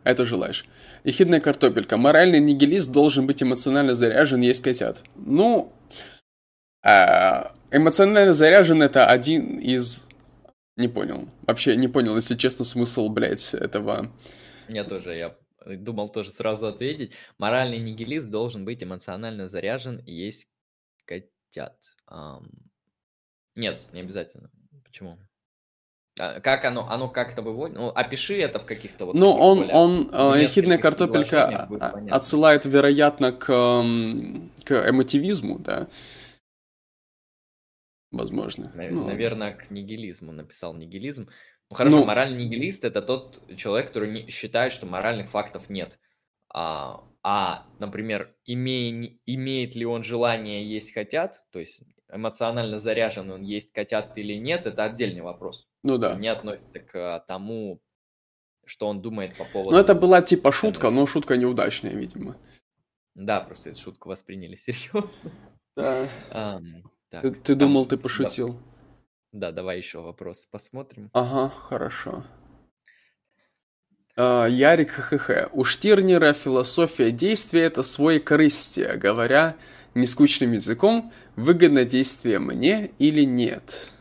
это желаешь. Ехидная картопелька. Моральный нигилист должен быть эмоционально заряжен, есть котят. Ну, а, эмоционально заряжен это один из... Не понял. Вообще не понял, если честно, смысл, блядь, этого... Я тоже, я думал тоже сразу ответить. Моральный нигилист должен быть эмоционально заряжен и есть котят. Um, Нет, не обязательно. Почему? А, как оно, оно как-то выводит? Ну, опиши это в каких-то вот... Ну, он, более... он, э, ехидная картопелька отсылает, вероятно, к, к эмотивизму, да? Возможно. Навер- ну. Наверное, к нигилизму написал нигилизм. Ну, хорошо, ну, моральный нигилист – это тот человек, который не, считает, что моральных фактов нет. А, а например, имея, имеет ли он желание есть хотят, то есть эмоционально заряжен он есть котят или нет, это отдельный вопрос. Ну да. Не относится к тому, что он думает по поводу... Ну это была типа шутка, но шутка неудачная, видимо. Да, просто эту шутку восприняли <laughs> серьезно. Да. А, так, ты, ты там... думал, ты пошутил? Да. да, давай еще вопрос посмотрим. Ага, хорошо. Uh, Ярик ХХ. У Штирнера философия действия – это свой корыстие, говоря нескучным языком, выгодно действие мне или нет.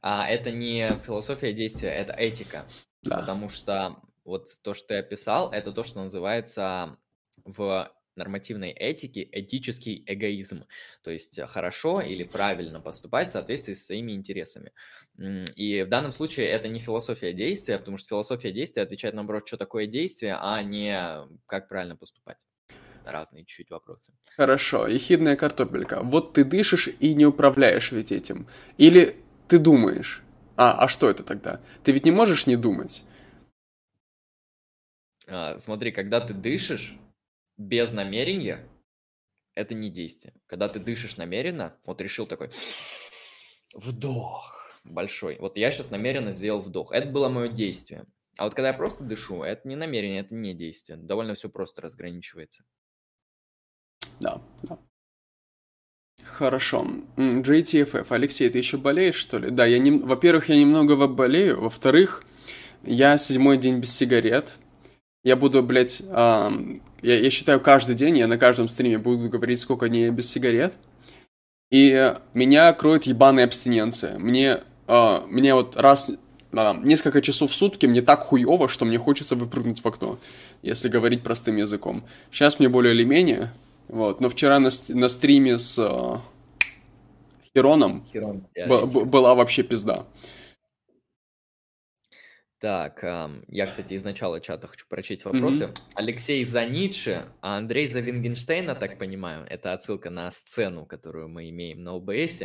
А это не философия действия, это этика. Да. Потому что вот то, что ты описал, это то, что называется в нормативной этике этический эгоизм. То есть хорошо или правильно поступать в соответствии с своими интересами. И в данном случае это не философия действия, потому что философия действия отвечает, наоборот, что такое действие, а не как правильно поступать разные чуть-чуть вопросы. Хорошо, ехидная картопелька. Вот ты дышишь и не управляешь ведь этим. Или ты думаешь. А, а что это тогда? Ты ведь не можешь не думать. А, смотри, когда ты дышишь без намерения, это не действие. Когда ты дышишь намеренно, вот решил такой <sniffs> вдох большой. Вот я сейчас намеренно сделал вдох. Это было мое действие. А вот когда я просто дышу, это не намерение, это не действие. Довольно все просто разграничивается. Да, да. Хорошо. JTFF. Алексей, ты еще болеешь, что ли? Да, я не... Во-первых, я немного болею. Во-вторых, я седьмой день без сигарет. Я буду, блядь, эм, я, я считаю, каждый день, я на каждом стриме буду говорить, сколько дней я без сигарет. И меня кроет ебаная абстиненция. Мне, э, мне вот раз э, несколько часов в сутки мне так хуево, что мне хочется выпрыгнуть в окно, если говорить простым языком. Сейчас мне более или менее, вот. Но вчера на, на стриме с э, Хероном Херон, была вообще пизда. Так, я, кстати, из начала чата хочу прочесть вопросы. Mm-hmm. Алексей за Ницше, а Андрей за Вингенштейна, так понимаю. Это отсылка на сцену, которую мы имеем на ОБС.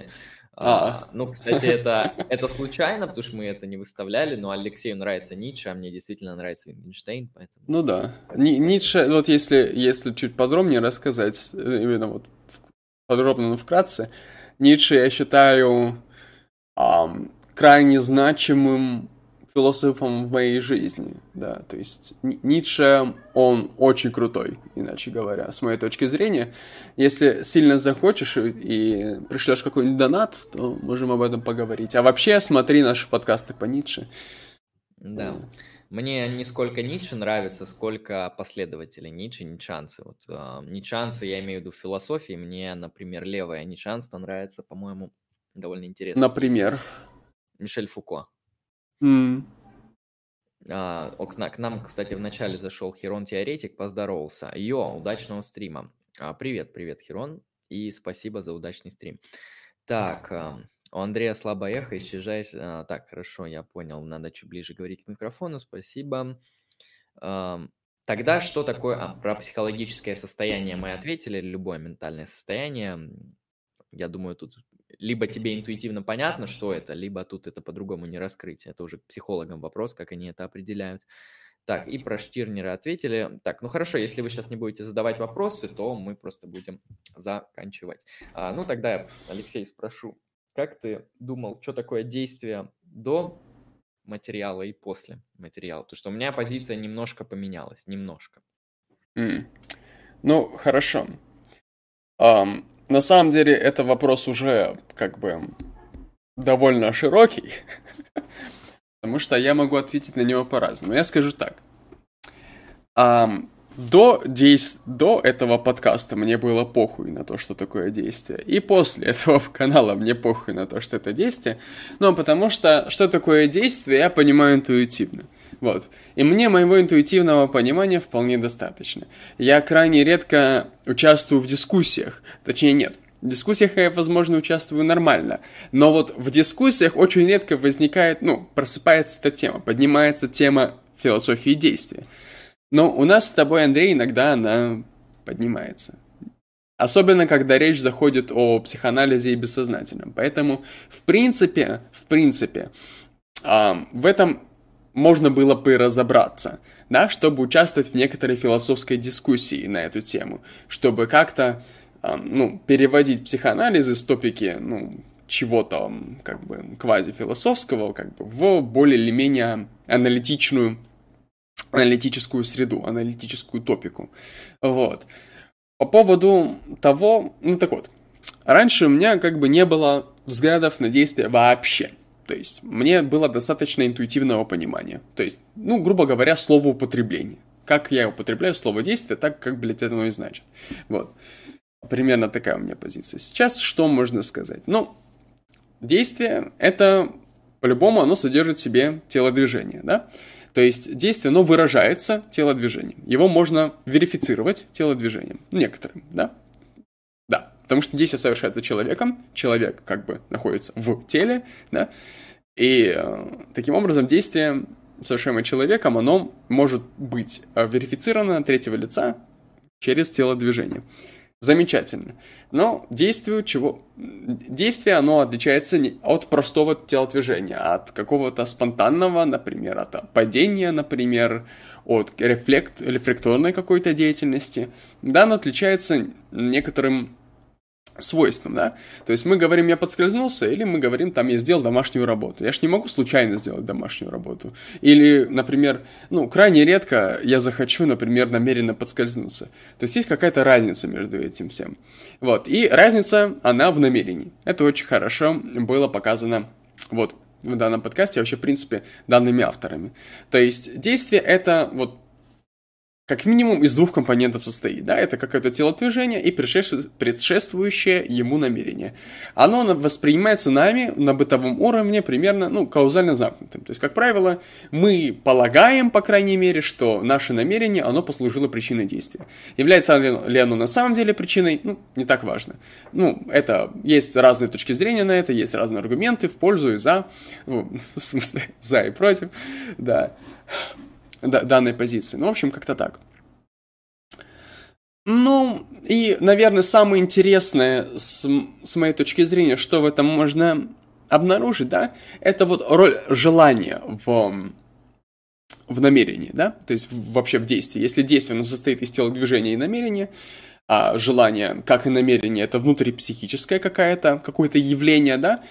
А, ну, кстати, это, <laughs> это случайно, потому что мы это не выставляли, но Алексею нравится Ницше, а мне действительно нравится Вингенштейн, поэтому... Ну да. Ни, Ницше, вот если, если чуть подробнее рассказать, э, именно вот подробно, но вкратце, Ницше я считаю um, крайне значимым философом в моей жизни, да, то есть Ницше, он очень крутой, иначе говоря, с моей точки зрения. Если сильно захочешь и пришлешь какой-нибудь донат, то можем об этом поговорить. А вообще смотри наши подкасты по Ницше. Да. Мне не сколько Ницше нравится, сколько последователей Ницше, ницшанцы. Вот, э, ницшанцы, я имею в виду в философии, мне, например, левое ницшанство нравится, по-моему, довольно интересно. Например? Мишель Фуко. Mm. А, к нам, кстати, в начале зашел Херон Теоретик, поздоровался. Йо, удачного стрима. А, привет, привет, Херон, и спасибо за удачный стрим. Так, а, у Андрея слабое эхо, исчезает... А, так, хорошо, я понял, надо чуть ближе говорить к микрофону, спасибо. А, тогда что такое... А, про психологическое состояние мы ответили, любое ментальное состояние. Я думаю, тут либо тебе интуитивно понятно, что это, либо тут это по-другому не раскрыть. Это уже к психологам вопрос, как они это определяют. Так, и про Штирнера ответили. Так, ну хорошо, если вы сейчас не будете задавать вопросы, то мы просто будем заканчивать. А, ну тогда я, Алексей, спрошу, как ты думал, что такое действие до материала и после материала? Потому что у меня позиция немножко поменялась, немножко. Mm. Ну, хорошо. Um, на самом деле, это вопрос уже как бы довольно широкий, <laughs> потому что я могу ответить на него по-разному. Я скажу так. До, действ... до этого подкаста мне было похуй на то, что такое действие. И после <laughs> этого канала мне похуй на то, что это действие. Но потому что что такое действие, я понимаю интуитивно. Вот. И мне моего интуитивного понимания вполне достаточно. Я крайне редко участвую в дискуссиях. Точнее, нет. В дискуссиях я, возможно, участвую нормально. Но вот в дискуссиях очень редко возникает, ну, просыпается эта тема, поднимается тема философии действия. Но у нас с тобой, Андрей, иногда она поднимается. Особенно, когда речь заходит о психоанализе и бессознательном. Поэтому, в принципе, в принципе, э, в этом можно было бы разобраться, да, чтобы участвовать в некоторой философской дискуссии на эту тему, чтобы как-то, ну, переводить психоанализ из топики, ну, чего-то, как бы, квазифилософского, как бы, в более или менее аналитичную, аналитическую среду, аналитическую топику. Вот. По поводу того, ну так вот, раньше у меня как бы не было взглядов на действия вообще. То есть мне было достаточно интуитивного понимания. То есть, ну, грубо говоря, слово употребление. Как я употребляю слово действие, так как, блядь, оно и значит. Вот. Примерно такая у меня позиция. Сейчас что можно сказать? Ну, действие — это, по-любому, оно содержит в себе телодвижение, да? То есть действие, оно выражается телодвижением. Его можно верифицировать телодвижением. Некоторым, да? Потому что действие совершается человеком, человек как бы находится в теле, да? И э, таким образом действие, совершаемое человеком, оно может быть э, верифицировано третьего лица через телодвижение. Замечательно. Но действие чего? Действие, оно отличается от простого телодвижения, от какого-то спонтанного, например, от падения, например, от рефлект, рефлекторной какой-то деятельности. Да, оно отличается некоторым свойством, да? То есть мы говорим, я подскользнулся, или мы говорим, там, я сделал домашнюю работу. Я ж не могу случайно сделать домашнюю работу. Или, например, ну, крайне редко я захочу, например, намеренно подскользнуться. То есть есть какая-то разница между этим всем. Вот, и разница, она в намерении. Это очень хорошо было показано вот в данном подкасте, вообще, в принципе, данными авторами. То есть действие это вот как минимум из двух компонентов состоит. Да? Это какое-то телодвижение и предшествующее ему намерение. Оно воспринимается нами на бытовом уровне примерно ну, каузально замкнутым. То есть, как правило, мы полагаем, по крайней мере, что наше намерение, оно послужило причиной действия. Является ли оно на самом деле причиной, ну, не так важно. Ну, это, есть разные точки зрения на это, есть разные аргументы в пользу и за, ну, в смысле, <laughs> за и против, да данной позиции. Ну, в общем, как-то так. Ну, и, наверное, самое интересное с, с моей точки зрения, что в этом можно обнаружить, да, это вот роль желания в, в намерении, да, то есть вообще в действии. Если действие оно состоит из телодвижения и намерения, а желание, как и намерение, это внутрипсихическое какое-то, какое-то явление, да,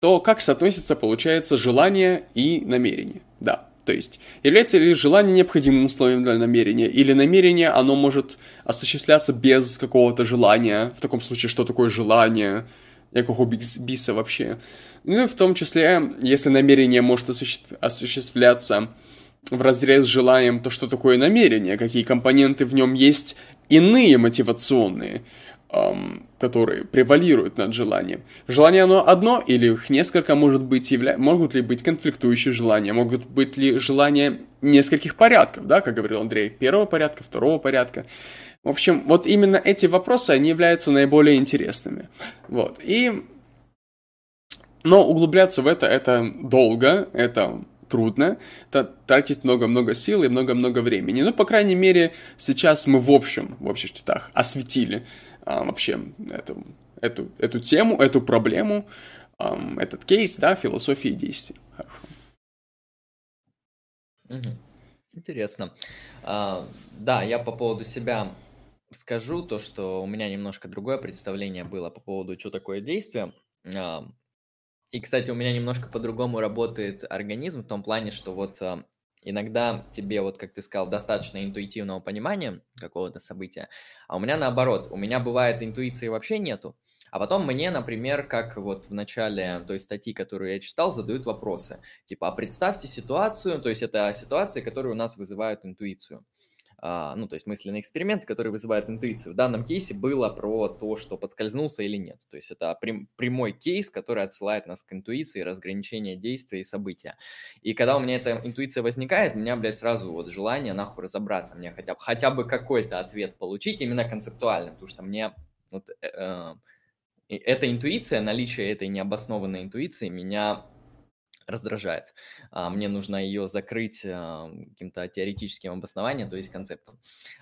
то как соотносится, получается, желание и намерение. То есть, является ли желание необходимым условием для намерения, или намерение, оно может осуществляться без какого-то желания, в таком случае, что такое желание, якого биса вообще. Ну и в том числе, если намерение может осуществляться в разрез с желанием, то что такое намерение, какие компоненты в нем есть? Иные мотивационные эм, которые превалируют над желанием. Желание оно одно или их несколько может быть, явля... могут ли быть конфликтующие желания, могут быть ли желания нескольких порядков, да, как говорил Андрей, первого порядка, второго порядка. В общем, вот именно эти вопросы, они являются наиболее интересными. Вот, и... Но углубляться в это, это долго, это трудно, тратить много-много сил и много-много времени. Ну, по крайней мере, сейчас мы в общем, в общих чертах осветили а, вообще эту, эту, эту тему, эту проблему, а, этот кейс, да, философии действий. Хорошо. Интересно. А, да, я по поводу себя скажу то, что у меня немножко другое представление было по поводу, что такое действие. А, и, кстати, у меня немножко по-другому работает организм в том плане, что вот а, иногда тебе, вот как ты сказал, достаточно интуитивного понимания какого-то события, а у меня наоборот, у меня бывает интуиции вообще нету, а потом мне, например, как вот в начале той статьи, которую я читал, задают вопросы. Типа, а представьте ситуацию, то есть это ситуации, которые у нас вызывают интуицию. А, ну, то есть мысленные эксперименты, которые вызывают интуицию. В данном кейсе было про то, что подскользнулся или нет. То есть это прям, прямой кейс, который отсылает нас к интуиции, разграничение действия и события. И когда у меня эта интуиция возникает, у меня, блядь, сразу вот желание нахуй разобраться, мне хотя бы, хотя бы какой-то ответ получить, именно концептуально, потому что мне вот, э, э эта интуиция, наличие этой необоснованной интуиции меня раздражает. А, мне нужно ее закрыть а, каким-то теоретическим обоснованием, то есть концептом.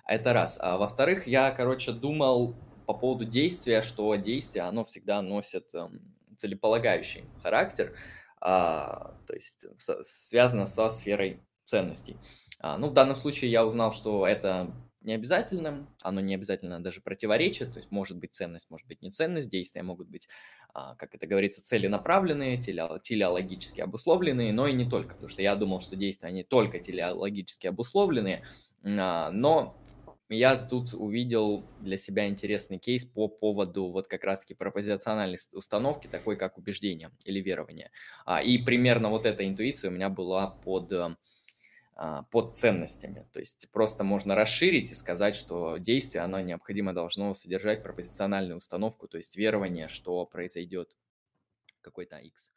Это раз. А во-вторых, я, короче, думал по поводу действия, что действие, оно всегда носит эм, целеполагающий характер, то есть связано со сферой ценностей. Ну, в данном случае я узнал, что это не обязательно, оно не обязательно даже противоречит, то есть может быть ценность, может быть не ценность, действия могут быть, а, как это говорится, целенаправленные, телеологически обусловленные, но и не только, потому что я думал, что действия, они только телеологически обусловленные, а, но я тут увидел для себя интересный кейс по поводу вот как раз-таки пропозициональной установки, такой как убеждение или верование. А, и примерно вот эта интуиция у меня была под а, под ценностями. То есть просто можно расширить и сказать, что действие, оно необходимо должно содержать пропозициональную установку, то есть верование, что произойдет какой-то X.